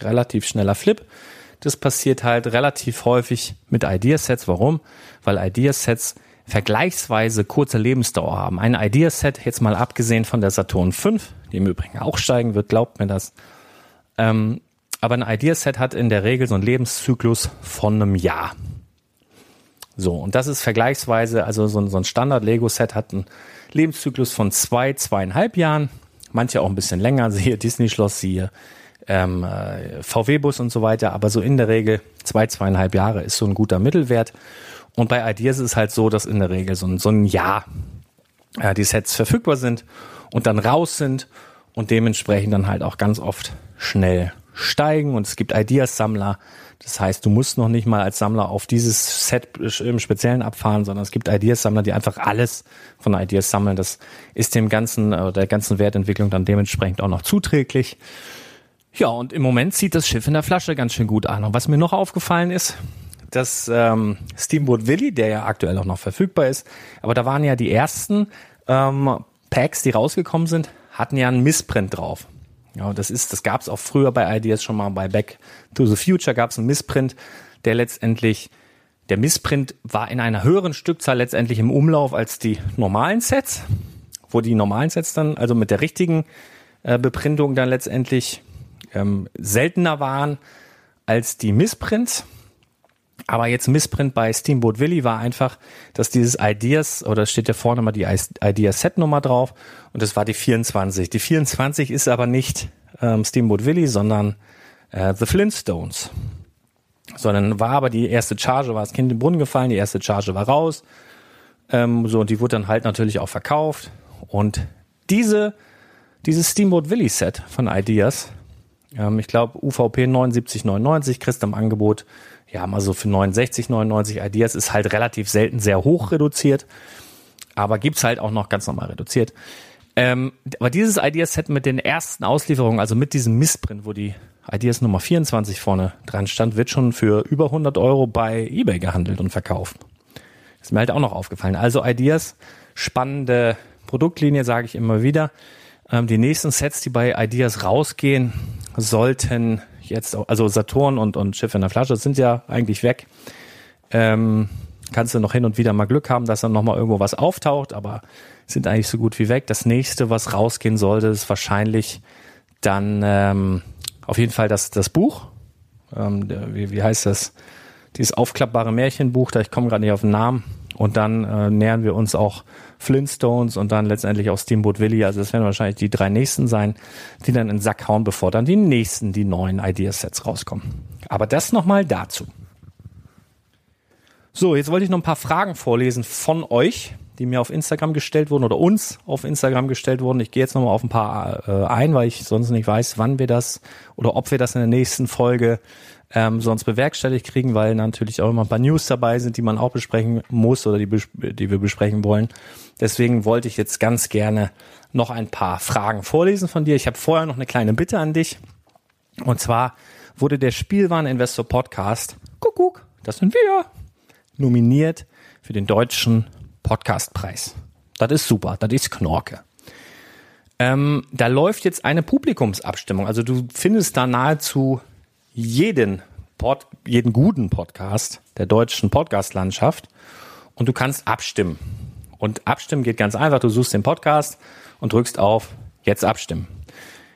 Relativ schneller Flip. Das passiert halt relativ häufig mit Ideasets. Warum? Weil Ideasets vergleichsweise kurze Lebensdauer haben. Ein Ideaset, jetzt mal abgesehen von der Saturn 5, die im Übrigen auch steigen wird, glaubt mir das, ähm, aber ein Ideaset hat in der Regel so einen Lebenszyklus von einem Jahr. So, und das ist vergleichsweise, also so ein, so ein Standard-Lego-Set hat einen Lebenszyklus von zwei, zweieinhalb Jahren, manche auch ein bisschen länger, siehe Disney-Schloss, siehe ähm, äh, VW-Bus und so weiter, aber so in der Regel zwei, zweieinhalb Jahre ist so ein guter Mittelwert. Und bei Ideas ist es halt so, dass in der Regel so ein, so ein Jahr äh, die Sets verfügbar sind und dann raus sind und dementsprechend dann halt auch ganz oft schnell steigen und es gibt Ideas-Sammler. Das heißt, du musst noch nicht mal als Sammler auf dieses Set im Speziellen abfahren, sondern es gibt Ideas-Sammler, die einfach alles von Ideas sammeln. Das ist dem ganzen, äh, der ganzen Wertentwicklung dann dementsprechend auch noch zuträglich. Ja, und im Moment zieht das Schiff in der Flasche ganz schön gut an. Und was mir noch aufgefallen ist, dass ähm, Steamboat Willy, der ja aktuell auch noch verfügbar ist, aber da waren ja die ersten ähm, Packs, die rausgekommen sind, hatten ja einen Missprint drauf. Ja, das ist, das gab es auch früher bei Ideas schon mal bei Back to the Future gab es einen Missprint, der letztendlich der Missprint war in einer höheren Stückzahl letztendlich im Umlauf als die normalen Sets, wo die normalen Sets dann also mit der richtigen äh, Beprintung dann letztendlich ähm, seltener waren als die Missprints. Aber jetzt Missprint bei Steamboat Willy war einfach, dass dieses Ideas, oder steht ja vorne mal die Ideas Set Nummer drauf, und das war die 24. Die 24 ist aber nicht ähm, Steamboat Willy, sondern äh, The Flintstones. Sondern war aber die erste Charge, war das Kind im Brunnen gefallen, die erste Charge war raus. Ähm, so, und die wurde dann halt natürlich auch verkauft. Und diese, dieses Steamboat Willy Set von Ideas, ähm, ich glaube UVP 79,99 kriegst am Angebot ja, mal so für 69, 99 Ideas ist halt relativ selten sehr hoch reduziert, aber gibt's halt auch noch ganz normal reduziert. Ähm, aber dieses Ideas-Set mit den ersten Auslieferungen, also mit diesem Missprint, wo die Ideas Nummer 24 vorne dran stand, wird schon für über 100 Euro bei eBay gehandelt und verkauft. Ist mir halt auch noch aufgefallen. Also Ideas, spannende Produktlinie, sage ich immer wieder. Ähm, die nächsten Sets, die bei Ideas rausgehen, sollten jetzt, also Saturn und, und Schiff in der Flasche sind ja eigentlich weg. Ähm, kannst du noch hin und wieder mal Glück haben, dass dann nochmal irgendwo was auftaucht, aber sind eigentlich so gut wie weg. Das nächste, was rausgehen sollte, ist wahrscheinlich dann ähm, auf jeden Fall das, das Buch. Ähm, wie, wie heißt das? Dieses aufklappbare Märchenbuch, da ich komme gerade nicht auf den Namen. Und dann äh, nähern wir uns auch Flintstones und dann letztendlich auch Steamboat Willie. Also das werden wahrscheinlich die drei nächsten sein, die dann in den Sack hauen, bevor dann die nächsten, die neuen Ideasets rauskommen. Aber das nochmal dazu. So, jetzt wollte ich noch ein paar Fragen vorlesen von euch, die mir auf Instagram gestellt wurden oder uns auf Instagram gestellt wurden. Ich gehe jetzt nochmal auf ein paar äh, ein, weil ich sonst nicht weiß, wann wir das oder ob wir das in der nächsten Folge ähm, sonst bewerkstelligt kriegen, weil natürlich auch immer ein paar News dabei sind, die man auch besprechen muss oder die, die wir besprechen wollen. Deswegen wollte ich jetzt ganz gerne noch ein paar Fragen vorlesen von dir. Ich habe vorher noch eine kleine Bitte an dich. Und zwar wurde der Spielwareninvestor Podcast, Kuckuck, das sind wir, nominiert für den deutschen Podcastpreis. Das ist super, das ist Knorke. Ähm, da läuft jetzt eine Publikumsabstimmung. Also du findest da nahezu jeden, Pod, jeden guten Podcast der deutschen Podcastlandschaft und du kannst abstimmen. Und abstimmen geht ganz einfach. Du suchst den Podcast und drückst auf Jetzt abstimmen.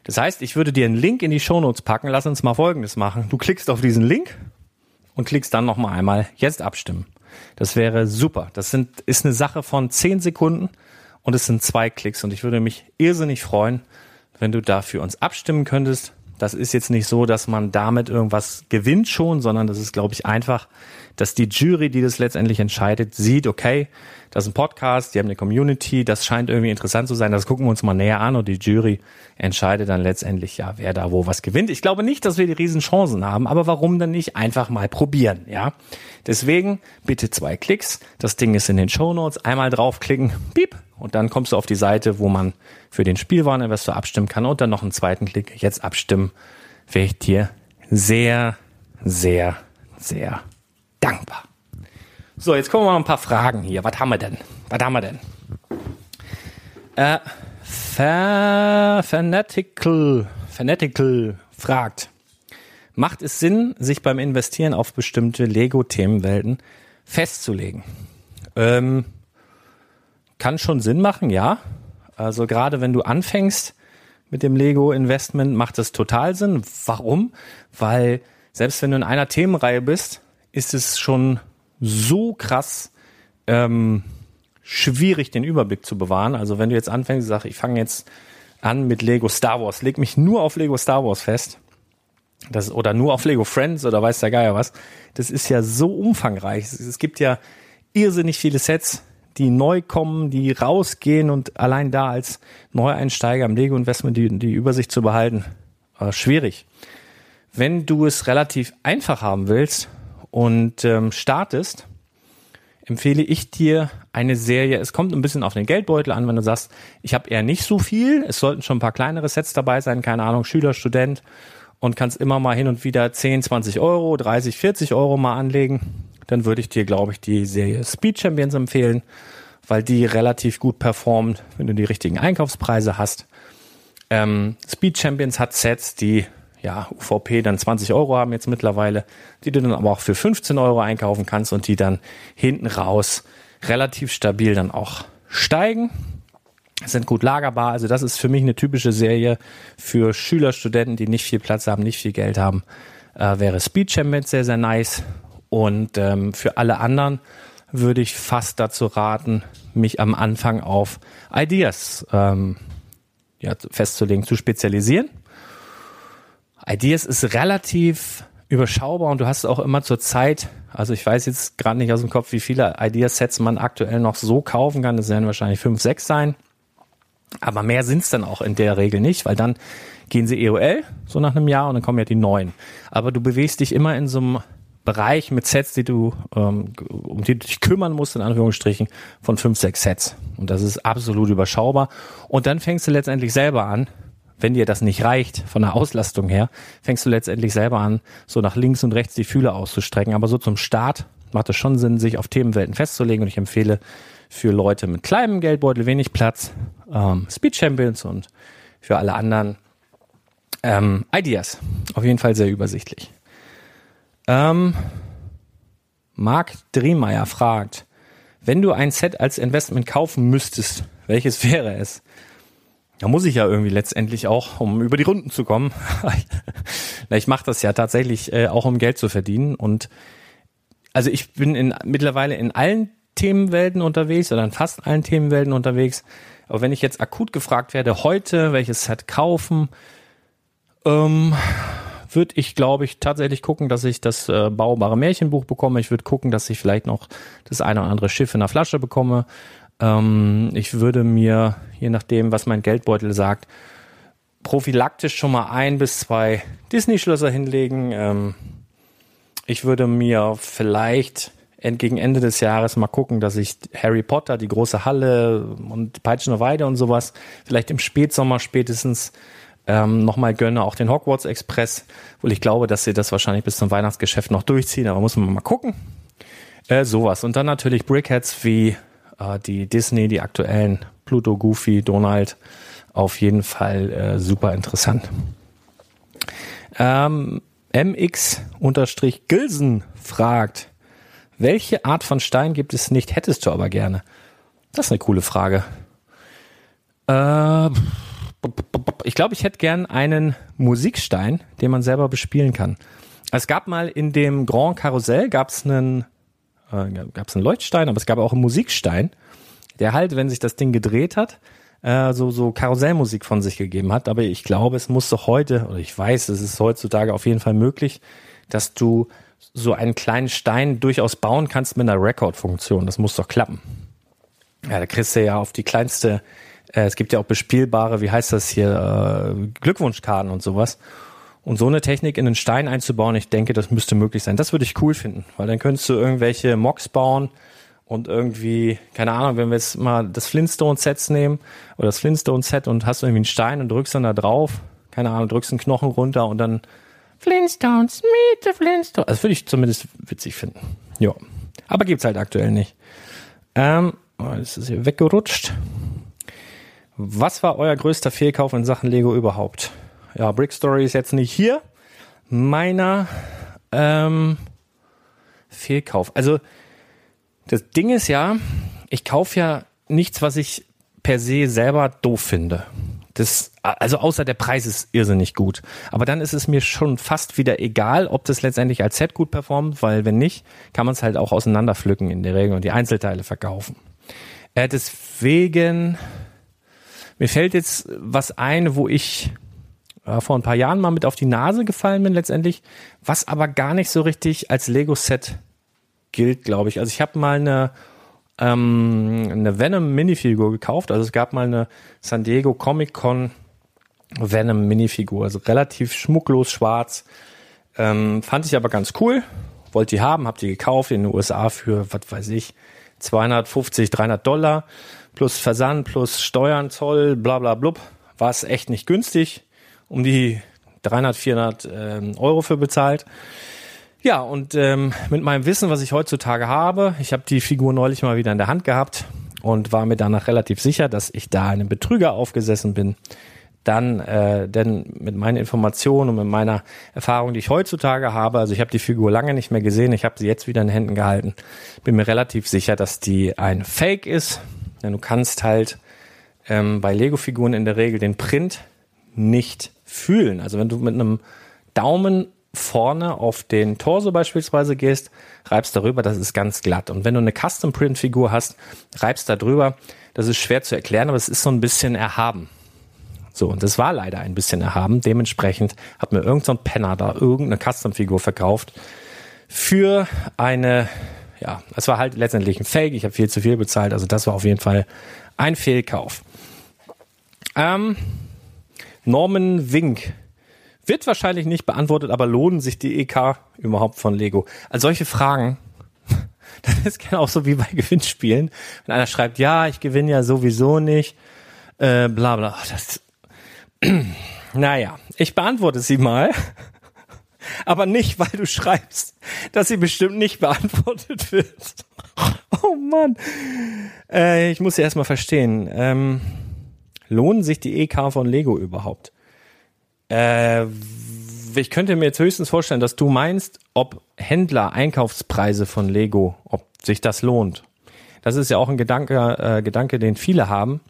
Das heißt, ich würde dir einen Link in die Shownotes packen. Lass uns mal Folgendes machen. Du klickst auf diesen Link und klickst dann nochmal einmal Jetzt abstimmen. Das wäre super. Das sind, ist eine Sache von zehn Sekunden und es sind zwei Klicks und ich würde mich irrsinnig freuen, wenn du da für uns abstimmen könntest. Das ist jetzt nicht so, dass man damit irgendwas gewinnt schon, sondern das ist, glaube ich, einfach, dass die Jury, die das letztendlich entscheidet, sieht, okay, das ist ein Podcast, die haben eine Community, das scheint irgendwie interessant zu sein, das gucken wir uns mal näher an und die Jury entscheidet dann letztendlich, ja, wer da wo was gewinnt. Ich glaube nicht, dass wir die Riesenchancen haben, aber warum dann nicht einfach mal probieren, ja? Deswegen bitte zwei Klicks, das Ding ist in den Show Notes, einmal draufklicken, piep, und dann kommst du auf die Seite, wo man für den Spielwareninvestor abstimmen kann. Und dann noch einen zweiten Klick, jetzt abstimmen, wäre ich dir sehr, sehr, sehr dankbar. So, jetzt kommen wir mal ein paar Fragen hier. Was haben wir denn? Was haben wir denn? Äh, Fanatical, Fanatical fragt, macht es Sinn, sich beim Investieren auf bestimmte Lego-Themenwelten festzulegen? Ähm, kann schon Sinn machen, ja. Also gerade wenn du anfängst mit dem Lego-Investment, macht das total Sinn. Warum? Weil selbst wenn du in einer Themenreihe bist, ist es schon so krass ähm, schwierig, den Überblick zu bewahren. Also wenn du jetzt anfängst sagst, ich fange jetzt an mit Lego Star Wars, leg mich nur auf Lego Star Wars fest, das, oder nur auf Lego Friends oder weiß der Geier was, das ist ja so umfangreich. Es gibt ja irrsinnig viele Sets, die neu kommen, die rausgehen und allein da als Neueinsteiger im Lego-Investment die, die Übersicht zu behalten, äh, schwierig. Wenn du es relativ einfach haben willst und ähm, startest, empfehle ich dir eine Serie. Es kommt ein bisschen auf den Geldbeutel an, wenn du sagst, ich habe eher nicht so viel. Es sollten schon ein paar kleinere Sets dabei sein, keine Ahnung, Schüler, Student und kannst immer mal hin und wieder 10, 20 Euro, 30, 40 Euro mal anlegen dann würde ich dir, glaube ich, die Serie Speed Champions empfehlen, weil die relativ gut performt, wenn du die richtigen Einkaufspreise hast. Ähm, Speed Champions hat Sets, die ja UVP dann 20 Euro haben jetzt mittlerweile, die du dann aber auch für 15 Euro einkaufen kannst und die dann hinten raus relativ stabil dann auch steigen. Sind gut lagerbar, also das ist für mich eine typische Serie für Schüler, Studenten, die nicht viel Platz haben, nicht viel Geld haben. Äh, wäre Speed Champions sehr, sehr nice. Und ähm, für alle anderen würde ich fast dazu raten, mich am Anfang auf Ideas ähm, ja, festzulegen, zu spezialisieren. Ideas ist relativ überschaubar und du hast auch immer zur Zeit, also ich weiß jetzt gerade nicht aus dem Kopf, wie viele Ideasets man aktuell noch so kaufen kann. Das werden wahrscheinlich fünf, sechs sein. Aber mehr sind's dann auch in der Regel nicht, weil dann gehen sie EOL, so nach einem Jahr, und dann kommen ja die neuen. Aber du bewegst dich immer in so einem Bereich mit Sets, die du, ähm, um die du dich kümmern musst, in Anführungsstrichen, von fünf, sechs Sets. Und das ist absolut überschaubar. Und dann fängst du letztendlich selber an, wenn dir das nicht reicht von der Auslastung her, fängst du letztendlich selber an, so nach links und rechts die Fühler auszustrecken. Aber so zum Start macht es schon Sinn, sich auf Themenwelten festzulegen. Und ich empfehle für Leute mit kleinem Geldbeutel, wenig Platz, ähm, Speed Champions und für alle anderen ähm, Ideas. Auf jeden Fall sehr übersichtlich. Ähm, Marc Drehmeier fragt, wenn du ein Set als Investment kaufen müsstest, welches wäre es? Da muss ich ja irgendwie letztendlich auch, um über die Runden zu kommen. ich mache das ja tatsächlich äh, auch, um Geld zu verdienen. Und also ich bin in, mittlerweile in allen Themenwelten unterwegs oder in fast allen Themenwelten unterwegs. Aber wenn ich jetzt akut gefragt werde, heute welches Set kaufen, ähm, würde ich, glaube ich, tatsächlich gucken, dass ich das äh, baubare Märchenbuch bekomme. Ich würde gucken, dass ich vielleicht noch das eine oder andere Schiff in der Flasche bekomme. Ähm, ich würde mir, je nachdem, was mein Geldbeutel sagt, prophylaktisch schon mal ein bis zwei Disney-Schlösser hinlegen. Ähm, ich würde mir vielleicht gegen Ende des Jahres mal gucken, dass ich Harry Potter, die große Halle und Peitschende Weide und sowas vielleicht im Spätsommer spätestens ähm, nochmal gönne, auch den Hogwarts Express, weil ich glaube, dass sie das wahrscheinlich bis zum Weihnachtsgeschäft noch durchziehen, aber muss man mal gucken. Äh, sowas. Und dann natürlich Brickheads wie äh, die Disney, die aktuellen Pluto, Goofy, Donald. Auf jeden Fall äh, super interessant. Ähm, MX-Gilsen fragt, welche Art von Stein gibt es nicht, hättest du aber gerne? Das ist eine coole Frage. Äh, ich glaube, ich hätte gern einen Musikstein, den man selber bespielen kann. Es gab mal in dem Grand Karussell gab es einen, äh, gab es einen Leuchtstein, aber es gab auch einen Musikstein, der halt, wenn sich das Ding gedreht hat, äh, so so Karussellmusik von sich gegeben hat. Aber ich glaube, es muss doch heute, oder ich weiß, es ist heutzutage auf jeden Fall möglich, dass du so einen kleinen Stein durchaus bauen kannst mit einer Record-Funktion. Das muss doch klappen. Ja, da kriegst du ja auf die kleinste, äh, es gibt ja auch bespielbare, wie heißt das hier, äh, Glückwunschkarten und sowas. Und so eine Technik in einen Stein einzubauen, ich denke, das müsste möglich sein. Das würde ich cool finden, weil dann könntest du irgendwelche Mocks bauen und irgendwie, keine Ahnung, wenn wir jetzt mal das Flintstone-Sets nehmen oder das Flintstone-Set und hast irgendwie einen Stein und drückst dann da drauf, keine Ahnung, drückst einen Knochen runter und dann Flintstones, meet the Flintstones. Das würde ich zumindest witzig finden. Ja. Aber gibt's halt aktuell nicht. Ähm, oh, ist hier weggerutscht. Was war euer größter Fehlkauf in Sachen Lego überhaupt? Ja, Brick Story ist jetzt nicht hier. Meiner ähm, Fehlkauf. Also das Ding ist ja, ich kaufe ja nichts, was ich per se selber doof finde. Das, also außer der Preis ist irrsinnig gut. Aber dann ist es mir schon fast wieder egal, ob das letztendlich als Set gut performt, weil wenn nicht, kann man es halt auch auseinanderpflücken in der Regel und die Einzelteile verkaufen. Äh, deswegen, mir fällt jetzt was ein, wo ich äh, vor ein paar Jahren mal mit auf die Nase gefallen bin letztendlich, was aber gar nicht so richtig als Lego-Set gilt, glaube ich. Also ich habe mal eine ähm, eine Venom Minifigur gekauft. Also es gab mal eine San Diego Comic Con Venom Minifigur, also relativ schmucklos schwarz. Ähm, fand ich aber ganz cool. Wollte die haben, hab die gekauft in den USA für, was weiß ich, 250, 300 Dollar plus Versand, plus Steuern, Zoll, bla bla blub. War es echt nicht günstig. Um die 300, 400 ähm, Euro für bezahlt. Ja, und ähm, mit meinem Wissen, was ich heutzutage habe, ich habe die Figur neulich mal wieder in der Hand gehabt und war mir danach relativ sicher, dass ich da einem Betrüger aufgesessen bin. Dann, äh, denn mit meinen Informationen und mit meiner Erfahrung, die ich heutzutage habe, also ich habe die Figur lange nicht mehr gesehen, ich habe sie jetzt wieder in den Händen gehalten, bin mir relativ sicher, dass die ein Fake ist. Denn du kannst halt ähm, bei Lego-Figuren in der Regel den Print nicht fühlen. Also wenn du mit einem Daumen vorne auf den Torso beispielsweise gehst, reibst darüber, das ist ganz glatt. Und wenn du eine Custom Print Figur hast, reibst da drüber, das ist schwer zu erklären, aber es ist so ein bisschen erhaben. So, und das war leider ein bisschen erhaben. Dementsprechend hat mir irgendein so Penner da irgendeine Custom-Figur verkauft für eine, ja, es war halt letztendlich ein Fake. Ich habe viel zu viel bezahlt. Also das war auf jeden Fall ein Fehlkauf. Ähm, Norman Wink wird wahrscheinlich nicht beantwortet, aber lohnen sich die EK überhaupt von Lego? Also solche Fragen, das ist genau auch so wie bei Gewinnspielen. Wenn einer schreibt, ja, ich gewinne ja sowieso nicht, äh, bla bla. Das, naja, ich beantworte sie mal. Aber nicht, weil du schreibst, dass sie bestimmt nicht beantwortet wird. Oh Mann. Äh, ich muss sie erstmal verstehen. Ähm, lohnen sich die EK von Lego überhaupt? Äh, ich könnte mir jetzt höchstens vorstellen, dass du meinst, ob Händler Einkaufspreise von Lego, ob sich das lohnt. Das ist ja auch ein Gedanke, äh, Gedanke, den viele haben.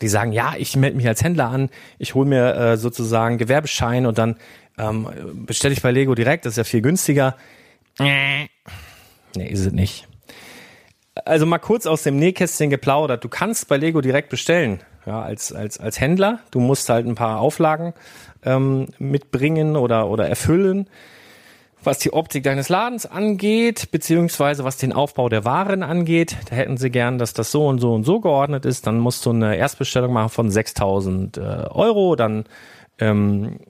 Die sagen, ja, ich melde mich als Händler an, ich hole mir äh, sozusagen Gewerbeschein und dann ähm, bestelle ich bei Lego direkt, das ist ja viel günstiger. Nee, ist es nicht. Also mal kurz aus dem Nähkästchen geplaudert. Du kannst bei Lego direkt bestellen. Ja, als, als, als Händler. Du musst halt ein paar Auflagen ähm, mitbringen oder, oder erfüllen, was die Optik deines Ladens angeht, beziehungsweise was den Aufbau der Waren angeht. Da hätten sie gern, dass das so und so und so geordnet ist. Dann musst du eine Erstbestellung machen von 6000 äh, Euro. Dann ähm,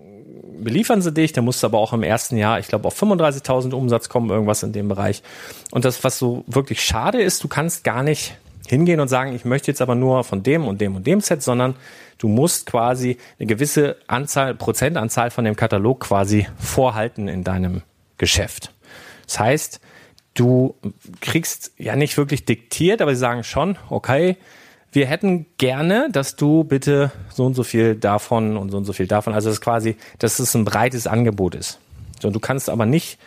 beliefern sie dich, dann musst du aber auch im ersten Jahr, ich glaube, auf 35.000 Umsatz kommen, irgendwas in dem Bereich. Und das, was so wirklich schade ist, du kannst gar nicht hingehen und sagen, ich möchte jetzt aber nur von dem und dem und dem Set, sondern du musst quasi eine gewisse Anzahl, Prozentanzahl von dem Katalog quasi vorhalten in deinem Geschäft. Das heißt, du kriegst ja nicht wirklich diktiert, aber sie sagen schon, okay, wir hätten gerne, dass du bitte so und so viel davon und so und so viel davon, also das ist quasi, dass es ein breites Angebot ist. So, du kannst aber nicht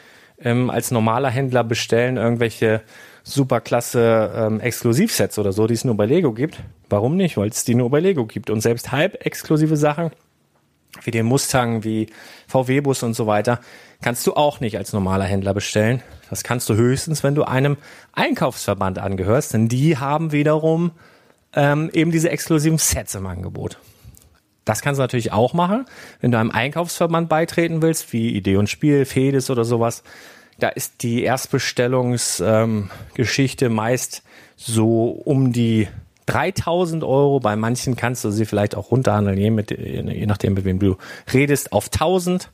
ähm, als normaler Händler bestellen irgendwelche superklasse ähm, Exklusivsets oder so, die es nur bei Lego gibt. Warum nicht? Weil es die nur bei Lego gibt. Und selbst halb exklusive Sachen, wie den Mustang, wie VW-Bus und so weiter, kannst du auch nicht als normaler Händler bestellen. Das kannst du höchstens, wenn du einem Einkaufsverband angehörst, denn die haben wiederum ähm, eben diese exklusiven Sets im Angebot. Das kannst du natürlich auch machen, wenn du einem Einkaufsverband beitreten willst, wie Idee und Spiel, Fedes oder sowas. Da ist die Erstbestellungsgeschichte ähm, meist so um die 3000 Euro. Bei manchen kannst du sie vielleicht auch runterhandeln, je, mit, je nachdem, mit wem du redest, auf 1000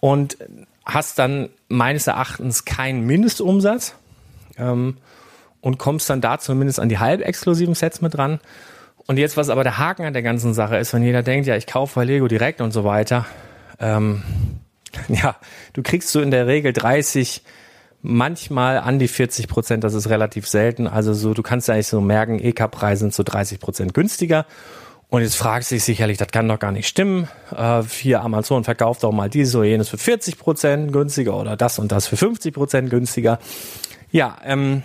und hast dann meines Erachtens keinen Mindestumsatz ähm, und kommst dann da zumindest an die halb exklusiven Sets mit dran. Und jetzt, was aber der Haken an der ganzen Sache ist, wenn jeder denkt, ja, ich kaufe bei Lego direkt und so weiter, ähm, ja, du kriegst so in der Regel 30, manchmal an die 40 Prozent, das ist relativ selten. Also so, du kannst eigentlich so merken, EK-Preise sind so 30 Prozent günstiger. Und jetzt fragst du dich sicherlich, das kann doch gar nicht stimmen. Äh, hier Amazon verkauft doch mal dieses oder jenes für 40 Prozent günstiger oder das und das für 50 Prozent günstiger. Ja, ähm,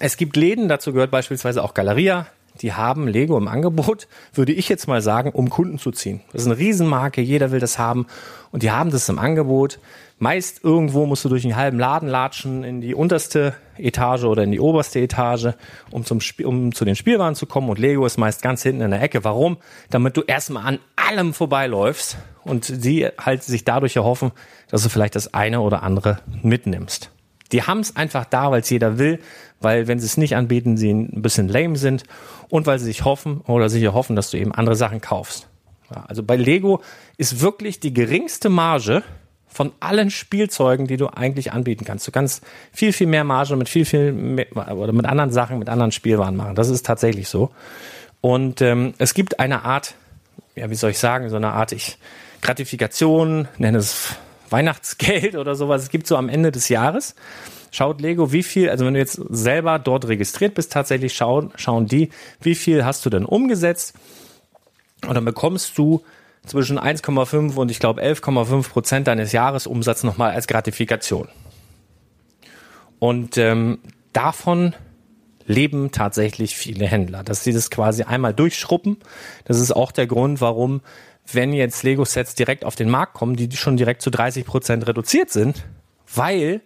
es gibt Läden, dazu gehört beispielsweise auch Galeria, die haben Lego im Angebot, würde ich jetzt mal sagen, um Kunden zu ziehen. Das ist eine Riesenmarke, jeder will das haben und die haben das im Angebot. Meist irgendwo musst du durch einen halben Laden latschen in die unterste Etage oder in die oberste Etage, um, zum Spiel, um zu den Spielwaren zu kommen. Und Lego ist meist ganz hinten in der Ecke. Warum? Damit du erstmal an allem vorbeiläufst und sie halt sich dadurch erhoffen, dass du vielleicht das eine oder andere mitnimmst. Die haben es einfach da, weil es jeder will, weil wenn sie es nicht anbieten, sie ein bisschen lame sind und weil sie sich hoffen oder sich erhoffen, dass du eben andere Sachen kaufst. Ja, also bei Lego ist wirklich die geringste Marge von allen Spielzeugen, die du eigentlich anbieten kannst. Du kannst viel, viel mehr Marge mit viel, viel mehr, oder mit anderen Sachen, mit anderen Spielwaren machen. Das ist tatsächlich so. Und ähm, es gibt eine Art, ja, wie soll ich sagen, so eine Art ich, Gratifikation, nenne es Weihnachtsgeld oder sowas. Es gibt so am Ende des Jahres. Schaut Lego, wie viel, also wenn du jetzt selber dort registriert bist, tatsächlich schauen, schauen die, wie viel hast du denn umgesetzt? Und dann bekommst du zwischen 1,5 und ich glaube 11,5 Prozent deines Jahresumsatzes nochmal als Gratifikation. Und ähm, davon leben tatsächlich viele Händler, dass sie das quasi einmal durchschruppen. Das ist auch der Grund, warum wenn jetzt Lego-Sets direkt auf den Markt kommen, die schon direkt zu 30 Prozent reduziert sind, weil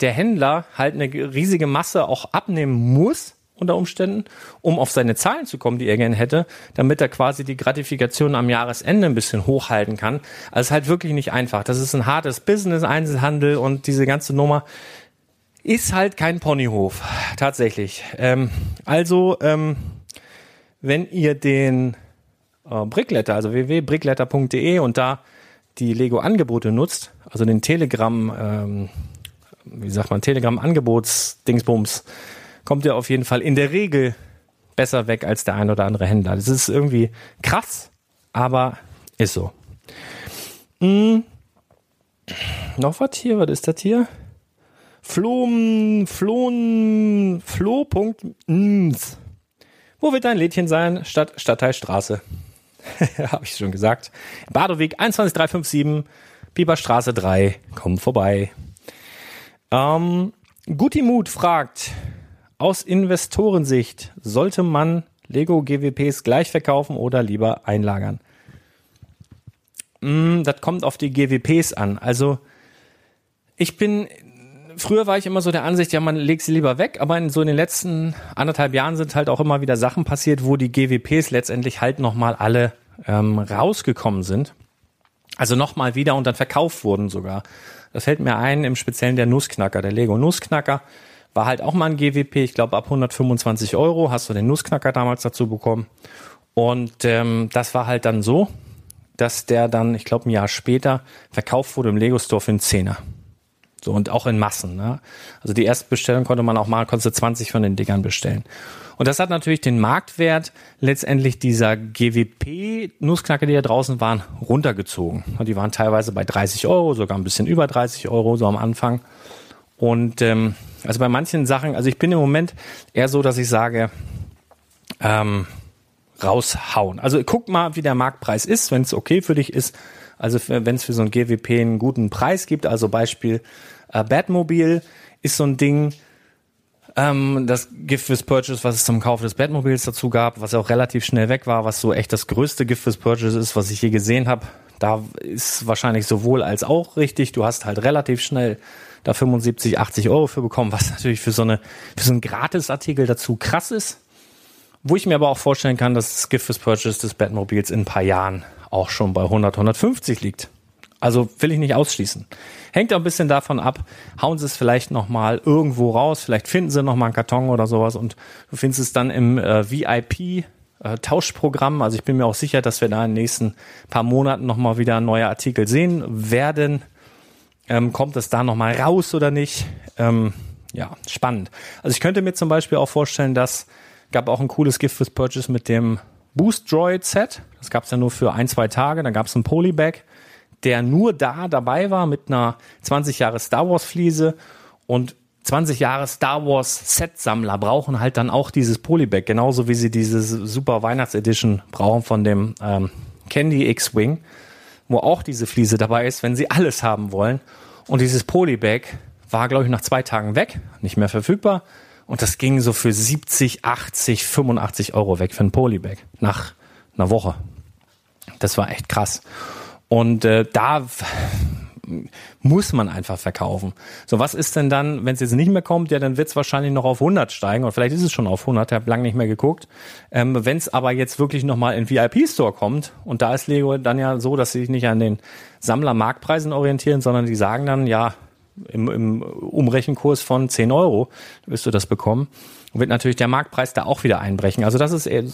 der Händler halt eine riesige Masse auch abnehmen muss unter Umständen, um auf seine Zahlen zu kommen, die er gerne hätte, damit er quasi die Gratifikation am Jahresende ein bisschen hochhalten kann. Also es ist halt wirklich nicht einfach. Das ist ein hartes Business, Einzelhandel und diese ganze Nummer ist halt kein Ponyhof, tatsächlich. Ähm, also, ähm, wenn ihr den äh, Brickletter, also www.brickletter.de und da die Lego-Angebote nutzt, also den Telegram, ähm, wie sagt man, Telegram-Angebots-Dingsbums, kommt ihr auf jeden Fall in der Regel besser weg als der ein oder andere Händler. Das ist irgendwie krass, aber ist so. Hm. Noch was hier? Was ist das hier? Flohm, Flohn, Flo.ms. Wo wird dein Lädchen sein? Stadt, Stadtteilstraße. habe ich schon gesagt. Badeweg 21357, Bieberstraße 3, komm vorbei. Ähm, Gutimut fragt, aus Investorensicht, sollte man Lego GWPs gleich verkaufen oder lieber einlagern? Mm, das kommt auf die GWPs an. Also ich bin früher war ich immer so der Ansicht, ja, man legt sie lieber weg, aber in so in den letzten anderthalb Jahren sind halt auch immer wieder Sachen passiert, wo die GWPs letztendlich halt nochmal alle ähm, rausgekommen sind. Also nochmal wieder und dann verkauft wurden sogar. Das fällt mir ein, im Speziellen der Nussknacker, der Lego Nussknacker war halt auch mal ein GWP, ich glaube ab 125 Euro hast du den Nussknacker damals dazu bekommen. Und ähm, das war halt dann so, dass der dann, ich glaube ein Jahr später, verkauft wurde im Lego Store für einen Zehner. So, und auch in Massen. Ne? Also die erste Bestellung konnte man auch mal, konnte 20 von den Dingern bestellen. Und das hat natürlich den Marktwert letztendlich dieser GWP-Nussknacker, die da draußen waren, runtergezogen. Und die waren teilweise bei 30 Euro, sogar ein bisschen über 30 Euro, so am Anfang. Und ähm, also bei manchen Sachen, also ich bin im Moment eher so, dass ich sage, ähm, raushauen. Also guck mal, wie der Marktpreis ist, wenn es okay für dich ist. Also wenn es für so ein GWP einen guten Preis gibt, also Beispiel äh, Batmobil ist so ein Ding, ähm, das Gift with Purchase, was es zum Kauf des Batmobils dazu gab, was auch relativ schnell weg war, was so echt das größte Gift with Purchase ist, was ich je gesehen habe. Da ist wahrscheinlich sowohl als auch richtig. Du hast halt relativ schnell da 75, 80 Euro für bekommen, was natürlich für so eine, für so einen Gratisartikel dazu krass ist. Wo ich mir aber auch vorstellen kann, dass das Gift with Purchase des Batmobils in ein paar Jahren auch schon bei 100, 150 liegt. Also will ich nicht ausschließen. Hängt auch ein bisschen davon ab, hauen sie es vielleicht nochmal irgendwo raus, vielleicht finden sie nochmal einen Karton oder sowas und du findest es dann im äh, VIP äh, Tauschprogramm. Also ich bin mir auch sicher, dass wir da in den nächsten paar Monaten nochmal wieder neue Artikel sehen werden. Ähm, kommt es da nochmal raus oder nicht? Ähm, ja, spannend. Also ich könnte mir zum Beispiel auch vorstellen, dass gab auch ein cooles Gift with Purchase mit dem Boost Droid Set. Das gab es ja nur für ein, zwei Tage. Da gab es einen Polybag, der nur da dabei war mit einer 20 Jahre Star Wars Fliese und 20 Jahre Star Wars Set Sammler brauchen halt dann auch dieses Polybag, genauso wie sie diese Super Weihnachts Edition brauchen von dem ähm, Candy X-Wing, wo auch diese Fliese dabei ist, wenn sie alles haben wollen. Und dieses Polybag war, glaube ich, nach zwei Tagen weg, nicht mehr verfügbar. Und das ging so für 70, 80, 85 Euro weg für ein Polybag nach einer Woche. Das war echt krass. Und äh, da muss man einfach verkaufen. So, was ist denn dann, wenn es jetzt nicht mehr kommt? Ja, dann wird es wahrscheinlich noch auf 100 steigen oder vielleicht ist es schon auf 100, ich habe lange nicht mehr geguckt. Ähm, wenn es aber jetzt wirklich nochmal in VIP-Store kommt und da ist Lego dann ja so, dass sie sich nicht an den Sammlermarktpreisen orientieren, sondern die sagen dann, ja, im, im Umrechenkurs von 10 Euro wirst du das bekommen. Und wird natürlich der Marktpreis da auch wieder einbrechen. Also das ist ein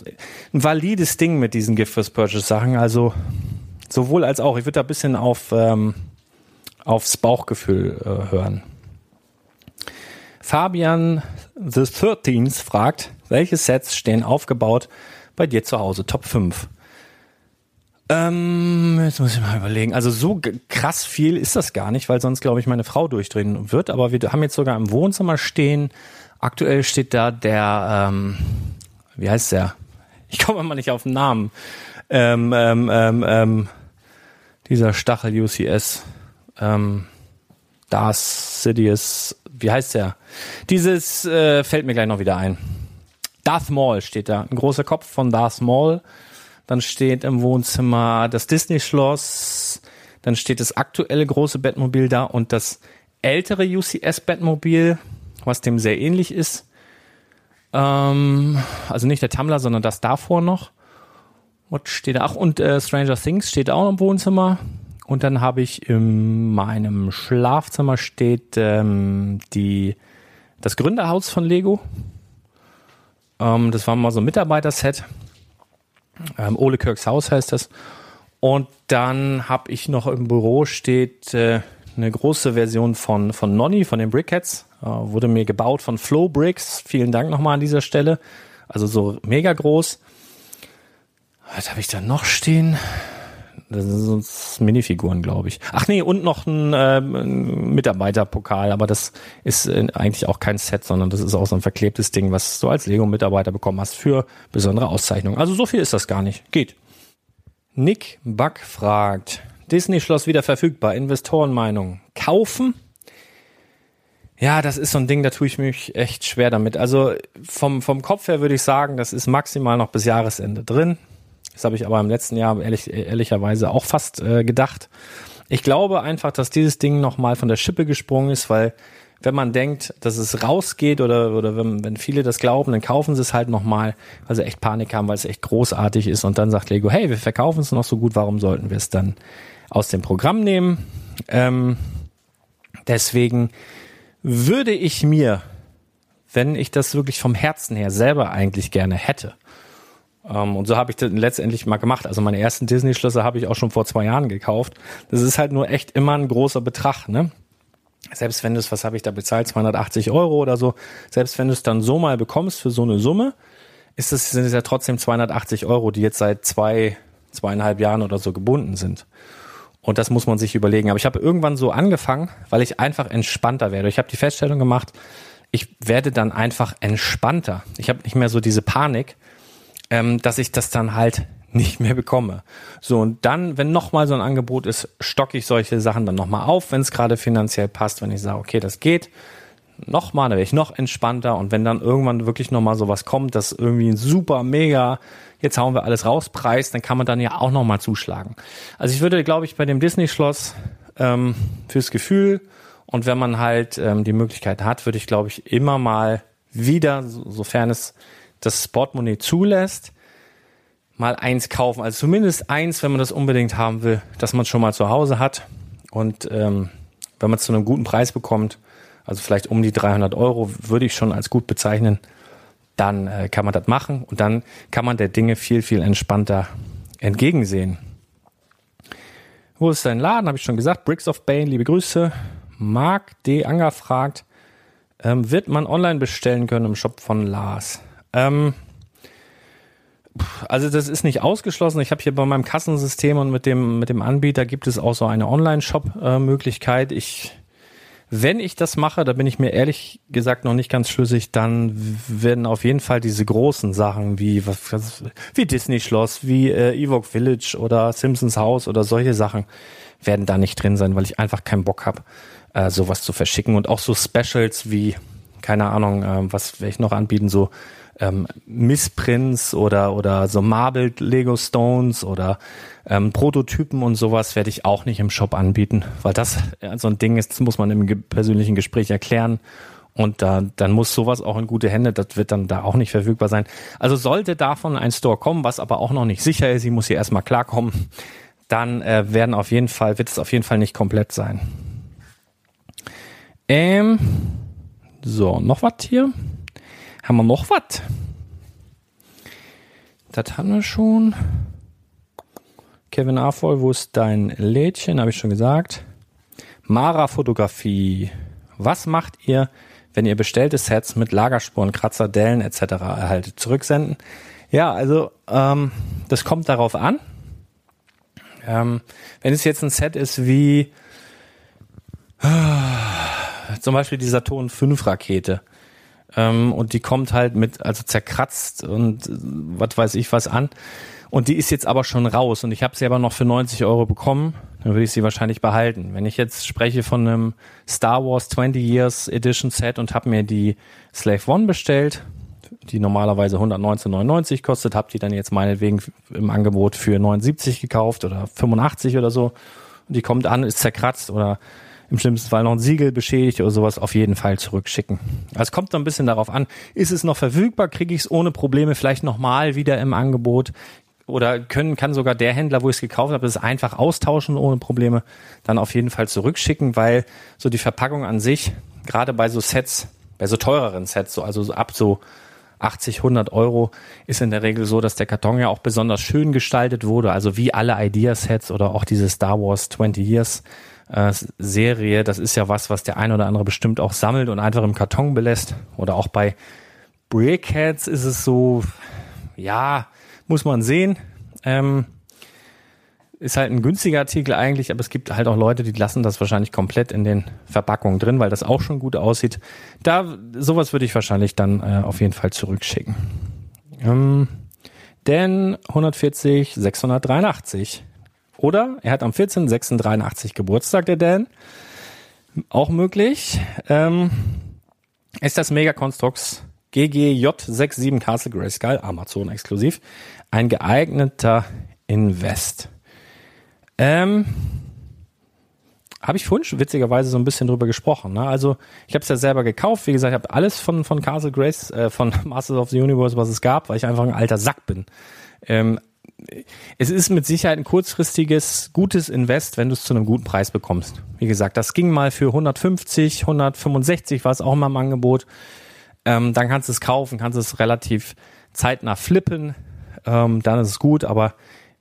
valides Ding mit diesen Gift First Purchase Sachen. Also sowohl als auch. Ich würde da ein bisschen auf, ähm, aufs Bauchgefühl äh, hören. Fabian The 13th fragt, welche Sets stehen aufgebaut bei dir zu Hause? Top 5. Ähm, jetzt muss ich mal überlegen. Also so krass viel ist das gar nicht, weil sonst, glaube ich, meine Frau durchdrehen wird. Aber wir haben jetzt sogar im Wohnzimmer stehen. Aktuell steht da der, ähm, wie heißt der? Ich komme mal nicht auf den Namen. Ähm, ähm, ähm, ähm, dieser Stachel UCS. Ähm, Darth Sidious, wie heißt der? Dieses äh, fällt mir gleich noch wieder ein. Darth Maul steht da. Ein großer Kopf von Darth Maul dann steht im Wohnzimmer das Disney-Schloss. Dann steht das aktuelle große Bettmobil da und das ältere UCS-Bettmobil, was dem sehr ähnlich ist. Ähm, also nicht der Tumblr, sondern das davor noch. Was steht da? Ach, und äh, Stranger Things steht auch im Wohnzimmer. Und dann habe ich in meinem Schlafzimmer steht ähm, die, das Gründerhaus von Lego. Ähm, das war mal so ein Mitarbeiterset. Ähm, Ole Kirks Haus heißt das. Und dann habe ich noch im Büro steht äh, eine große Version von, von Nonny, von den Brickheads. Äh, wurde mir gebaut von Flow Bricks. Vielen Dank nochmal an dieser Stelle. Also so mega groß. Was habe ich da noch stehen? Das sind Minifiguren, glaube ich. Ach nee, und noch ein, äh, ein Mitarbeiterpokal, aber das ist äh, eigentlich auch kein Set, sondern das ist auch so ein verklebtes Ding, was du als Lego-Mitarbeiter bekommen hast für besondere Auszeichnungen. Also so viel ist das gar nicht. Geht. Nick Buck fragt, Disney-Schloss wieder verfügbar, Investorenmeinung. Kaufen? Ja, das ist so ein Ding, da tue ich mich echt schwer damit. Also vom, vom Kopf her würde ich sagen, das ist maximal noch bis Jahresende drin. Das habe ich aber im letzten Jahr ehrlich, ehrlicherweise auch fast äh, gedacht. Ich glaube einfach, dass dieses Ding nochmal von der Schippe gesprungen ist, weil wenn man denkt, dass es rausgeht oder, oder wenn, wenn viele das glauben, dann kaufen sie es halt nochmal, weil sie echt Panik haben, weil es echt großartig ist und dann sagt Lego, hey, wir verkaufen es noch so gut, warum sollten wir es dann aus dem Programm nehmen? Ähm, deswegen würde ich mir, wenn ich das wirklich vom Herzen her selber eigentlich gerne hätte, und so habe ich das letztendlich mal gemacht. Also meine ersten Disney-Schlösser habe ich auch schon vor zwei Jahren gekauft. Das ist halt nur echt immer ein großer Betrag, ne? Selbst wenn du es, was habe ich da bezahlt, 280 Euro oder so, selbst wenn du es dann so mal bekommst für so eine Summe, ist es, sind es ja trotzdem 280 Euro, die jetzt seit zwei, zweieinhalb Jahren oder so gebunden sind. Und das muss man sich überlegen. Aber ich habe irgendwann so angefangen, weil ich einfach entspannter werde. Ich habe die Feststellung gemacht, ich werde dann einfach entspannter. Ich habe nicht mehr so diese Panik, ähm, dass ich das dann halt nicht mehr bekomme. So, und dann, wenn nochmal so ein Angebot ist, stocke ich solche Sachen dann nochmal auf, wenn es gerade finanziell passt, wenn ich sage, okay, das geht. Nochmal, da wäre ich noch entspannter und wenn dann irgendwann wirklich nochmal sowas kommt, das irgendwie ein super, mega, jetzt hauen wir alles raus, Preis, dann kann man dann ja auch nochmal zuschlagen. Also ich würde, glaube ich, bei dem Disney-Schloss ähm, fürs Gefühl und wenn man halt ähm, die Möglichkeit hat, würde ich, glaube ich, immer mal wieder, so, sofern es das Portemonnaie zulässt, mal eins kaufen. Also zumindest eins, wenn man das unbedingt haben will, dass man schon mal zu Hause hat. Und ähm, wenn man es zu einem guten Preis bekommt, also vielleicht um die 300 Euro, würde ich schon als gut bezeichnen, dann äh, kann man das machen und dann kann man der Dinge viel, viel entspannter entgegensehen. Wo ist dein Laden? Habe ich schon gesagt. Bricks of Bane, liebe Grüße. Marc D. Anger fragt, ähm, wird man online bestellen können im Shop von Lars? Ähm, also das ist nicht ausgeschlossen. Ich habe hier bei meinem Kassensystem und mit dem mit dem Anbieter gibt es auch so eine Online-Shop-Möglichkeit. ich, wenn ich das mache, da bin ich mir ehrlich gesagt noch nicht ganz schlüssig, dann werden auf jeden Fall diese großen Sachen wie was, wie Disney Schloss, wie äh, Evoque Village oder Simpsons Haus oder solche Sachen werden da nicht drin sein, weil ich einfach keinen Bock habe, äh, sowas zu verschicken und auch so Specials wie keine Ahnung, äh, was werde ich noch anbieten, so ähm, Missprints oder, oder so Marbled Lego Stones oder ähm, Prototypen und sowas werde ich auch nicht im Shop anbieten, weil das so ein Ding ist, das muss man im persönlichen Gespräch erklären. Und da, dann muss sowas auch in gute Hände, das wird dann da auch nicht verfügbar sein. Also sollte davon ein Store kommen, was aber auch noch nicht sicher ist, ich muss hier erstmal klarkommen, dann äh, werden auf jeden Fall, wird es auf jeden Fall nicht komplett sein. Ähm, so, noch was hier? Haben wir noch was? Das haben wir schon. Kevin Afol, wo ist dein Lädchen? Habe ich schon gesagt. Mara Fotografie. Was macht ihr, wenn ihr bestellte Sets mit Lagerspuren, Kratzer, Dellen etc. erhaltet? Zurücksenden? Ja, also ähm, das kommt darauf an. Ähm, wenn es jetzt ein Set ist wie äh, zum Beispiel die Saturn 5 Rakete, ähm, und die kommt halt mit, also zerkratzt und äh, was weiß ich was an. Und die ist jetzt aber schon raus und ich habe sie aber noch für 90 Euro bekommen, dann würde ich sie wahrscheinlich behalten. Wenn ich jetzt spreche von einem Star Wars 20 Years Edition Set und habe mir die Slave One bestellt, die normalerweise 119,99 kostet, habe die dann jetzt meinetwegen im Angebot für 79 gekauft oder 85 oder so. Und die kommt an, ist zerkratzt oder im schlimmsten Fall noch ein Siegel beschädigt oder sowas auf jeden Fall zurückschicken. Also es kommt so ein bisschen darauf an, ist es noch verfügbar, kriege ich es ohne Probleme vielleicht nochmal wieder im Angebot oder können kann sogar der Händler, wo ich es gekauft habe, es einfach austauschen ohne Probleme, dann auf jeden Fall zurückschicken, weil so die Verpackung an sich, gerade bei so Sets, bei so teureren Sets, so also so ab so 80, 100 Euro ist in der Regel so, dass der Karton ja auch besonders schön gestaltet wurde, also wie alle Idea-Sets oder auch diese Star Wars 20 Years äh, Serie, das ist ja was, was der ein oder andere bestimmt auch sammelt und einfach im Karton belässt. Oder auch bei Brickheads ist es so, ja, muss man sehen. Ähm, ist halt ein günstiger Artikel eigentlich, aber es gibt halt auch Leute, die lassen das wahrscheinlich komplett in den Verpackungen drin, weil das auch schon gut aussieht. Da sowas würde ich wahrscheinlich dann äh, auf jeden Fall zurückschicken. Ähm, denn 140 683 oder er hat am 14.06.83 Geburtstag, der Dan. Auch möglich. Ähm, ist das Mega Constructs GGJ67 Castle Grayskull, Amazon exklusiv, ein geeigneter Invest. Ähm, habe ich vorhin schon witzigerweise so ein bisschen drüber gesprochen. Ne? Also ich habe es ja selber gekauft. Wie gesagt, ich habe alles von von Castle Grace, äh, von Masters of the Universe, was es gab, weil ich einfach ein alter Sack bin. Ähm, es ist mit Sicherheit ein kurzfristiges, gutes Invest, wenn du es zu einem guten Preis bekommst. Wie gesagt, das ging mal für 150, 165 war es auch mal im Angebot. Ähm, dann kannst du es kaufen, kannst es relativ zeitnah flippen. Ähm, dann ist es gut, aber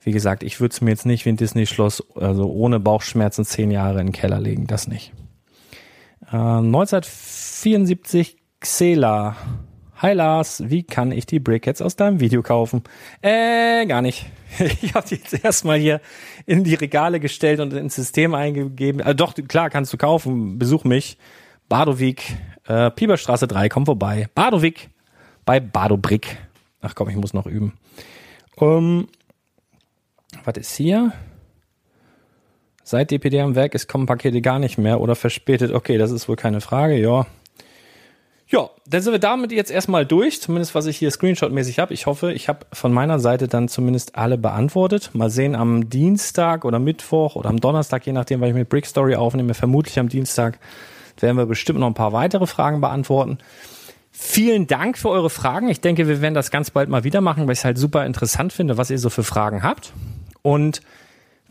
wie gesagt, ich würde es mir jetzt nicht wie ein Disney-Schloss, also ohne Bauchschmerzen zehn Jahre in den Keller legen, das nicht. Äh, 1974 Xela. Hi Lars, wie kann ich die Brickheads aus deinem Video kaufen? Äh, gar nicht. Ich habe die jetzt erstmal hier in die Regale gestellt und ins System eingegeben. Also doch, klar, kannst du kaufen. Besuch mich. Badowik, äh, Pieberstraße 3, komm vorbei. Badowik bei Badobrick. Ach komm, ich muss noch üben. Um, was ist hier? Seit DPD am Werk ist kommen Pakete gar nicht mehr oder verspätet. Okay, das ist wohl keine Frage, ja. Ja, dann sind wir damit jetzt erstmal durch, zumindest was ich hier Screenshot-mäßig habe. Ich hoffe, ich habe von meiner Seite dann zumindest alle beantwortet. Mal sehen, am Dienstag oder Mittwoch oder am Donnerstag, je nachdem, weil ich mit Brick Story aufnehme, vermutlich am Dienstag, werden wir bestimmt noch ein paar weitere Fragen beantworten. Vielen Dank für eure Fragen. Ich denke, wir werden das ganz bald mal wieder machen, weil ich es halt super interessant finde, was ihr so für Fragen habt. Und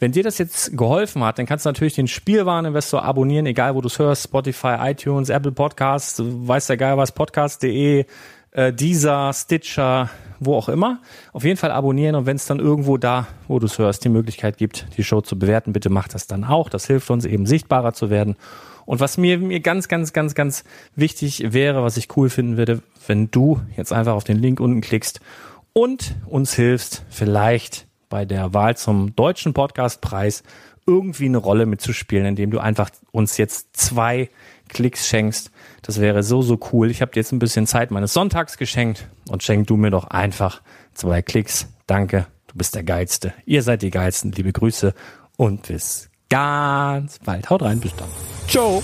wenn dir das jetzt geholfen hat, dann kannst du natürlich den Spielwareninvestor abonnieren, egal wo du es hörst, Spotify, iTunes, Apple Podcasts, weiß der Geil was, podcast.de, äh, Deezer, Stitcher, wo auch immer. Auf jeden Fall abonnieren und wenn es dann irgendwo da, wo du es hörst, die Möglichkeit gibt, die Show zu bewerten, bitte mach das dann auch. Das hilft uns eben sichtbarer zu werden. Und was mir, mir ganz, ganz, ganz, ganz wichtig wäre, was ich cool finden würde, wenn du jetzt einfach auf den Link unten klickst und uns hilfst, vielleicht bei der Wahl zum deutschen Podcastpreis irgendwie eine Rolle mitzuspielen, indem du einfach uns jetzt zwei Klicks schenkst. Das wäre so, so cool. Ich habe dir jetzt ein bisschen Zeit meines Sonntags geschenkt und schenk du mir doch einfach zwei Klicks. Danke, du bist der Geilste. Ihr seid die Geilsten. Liebe Grüße und bis ganz bald. Haut rein, bis dann. Ciao.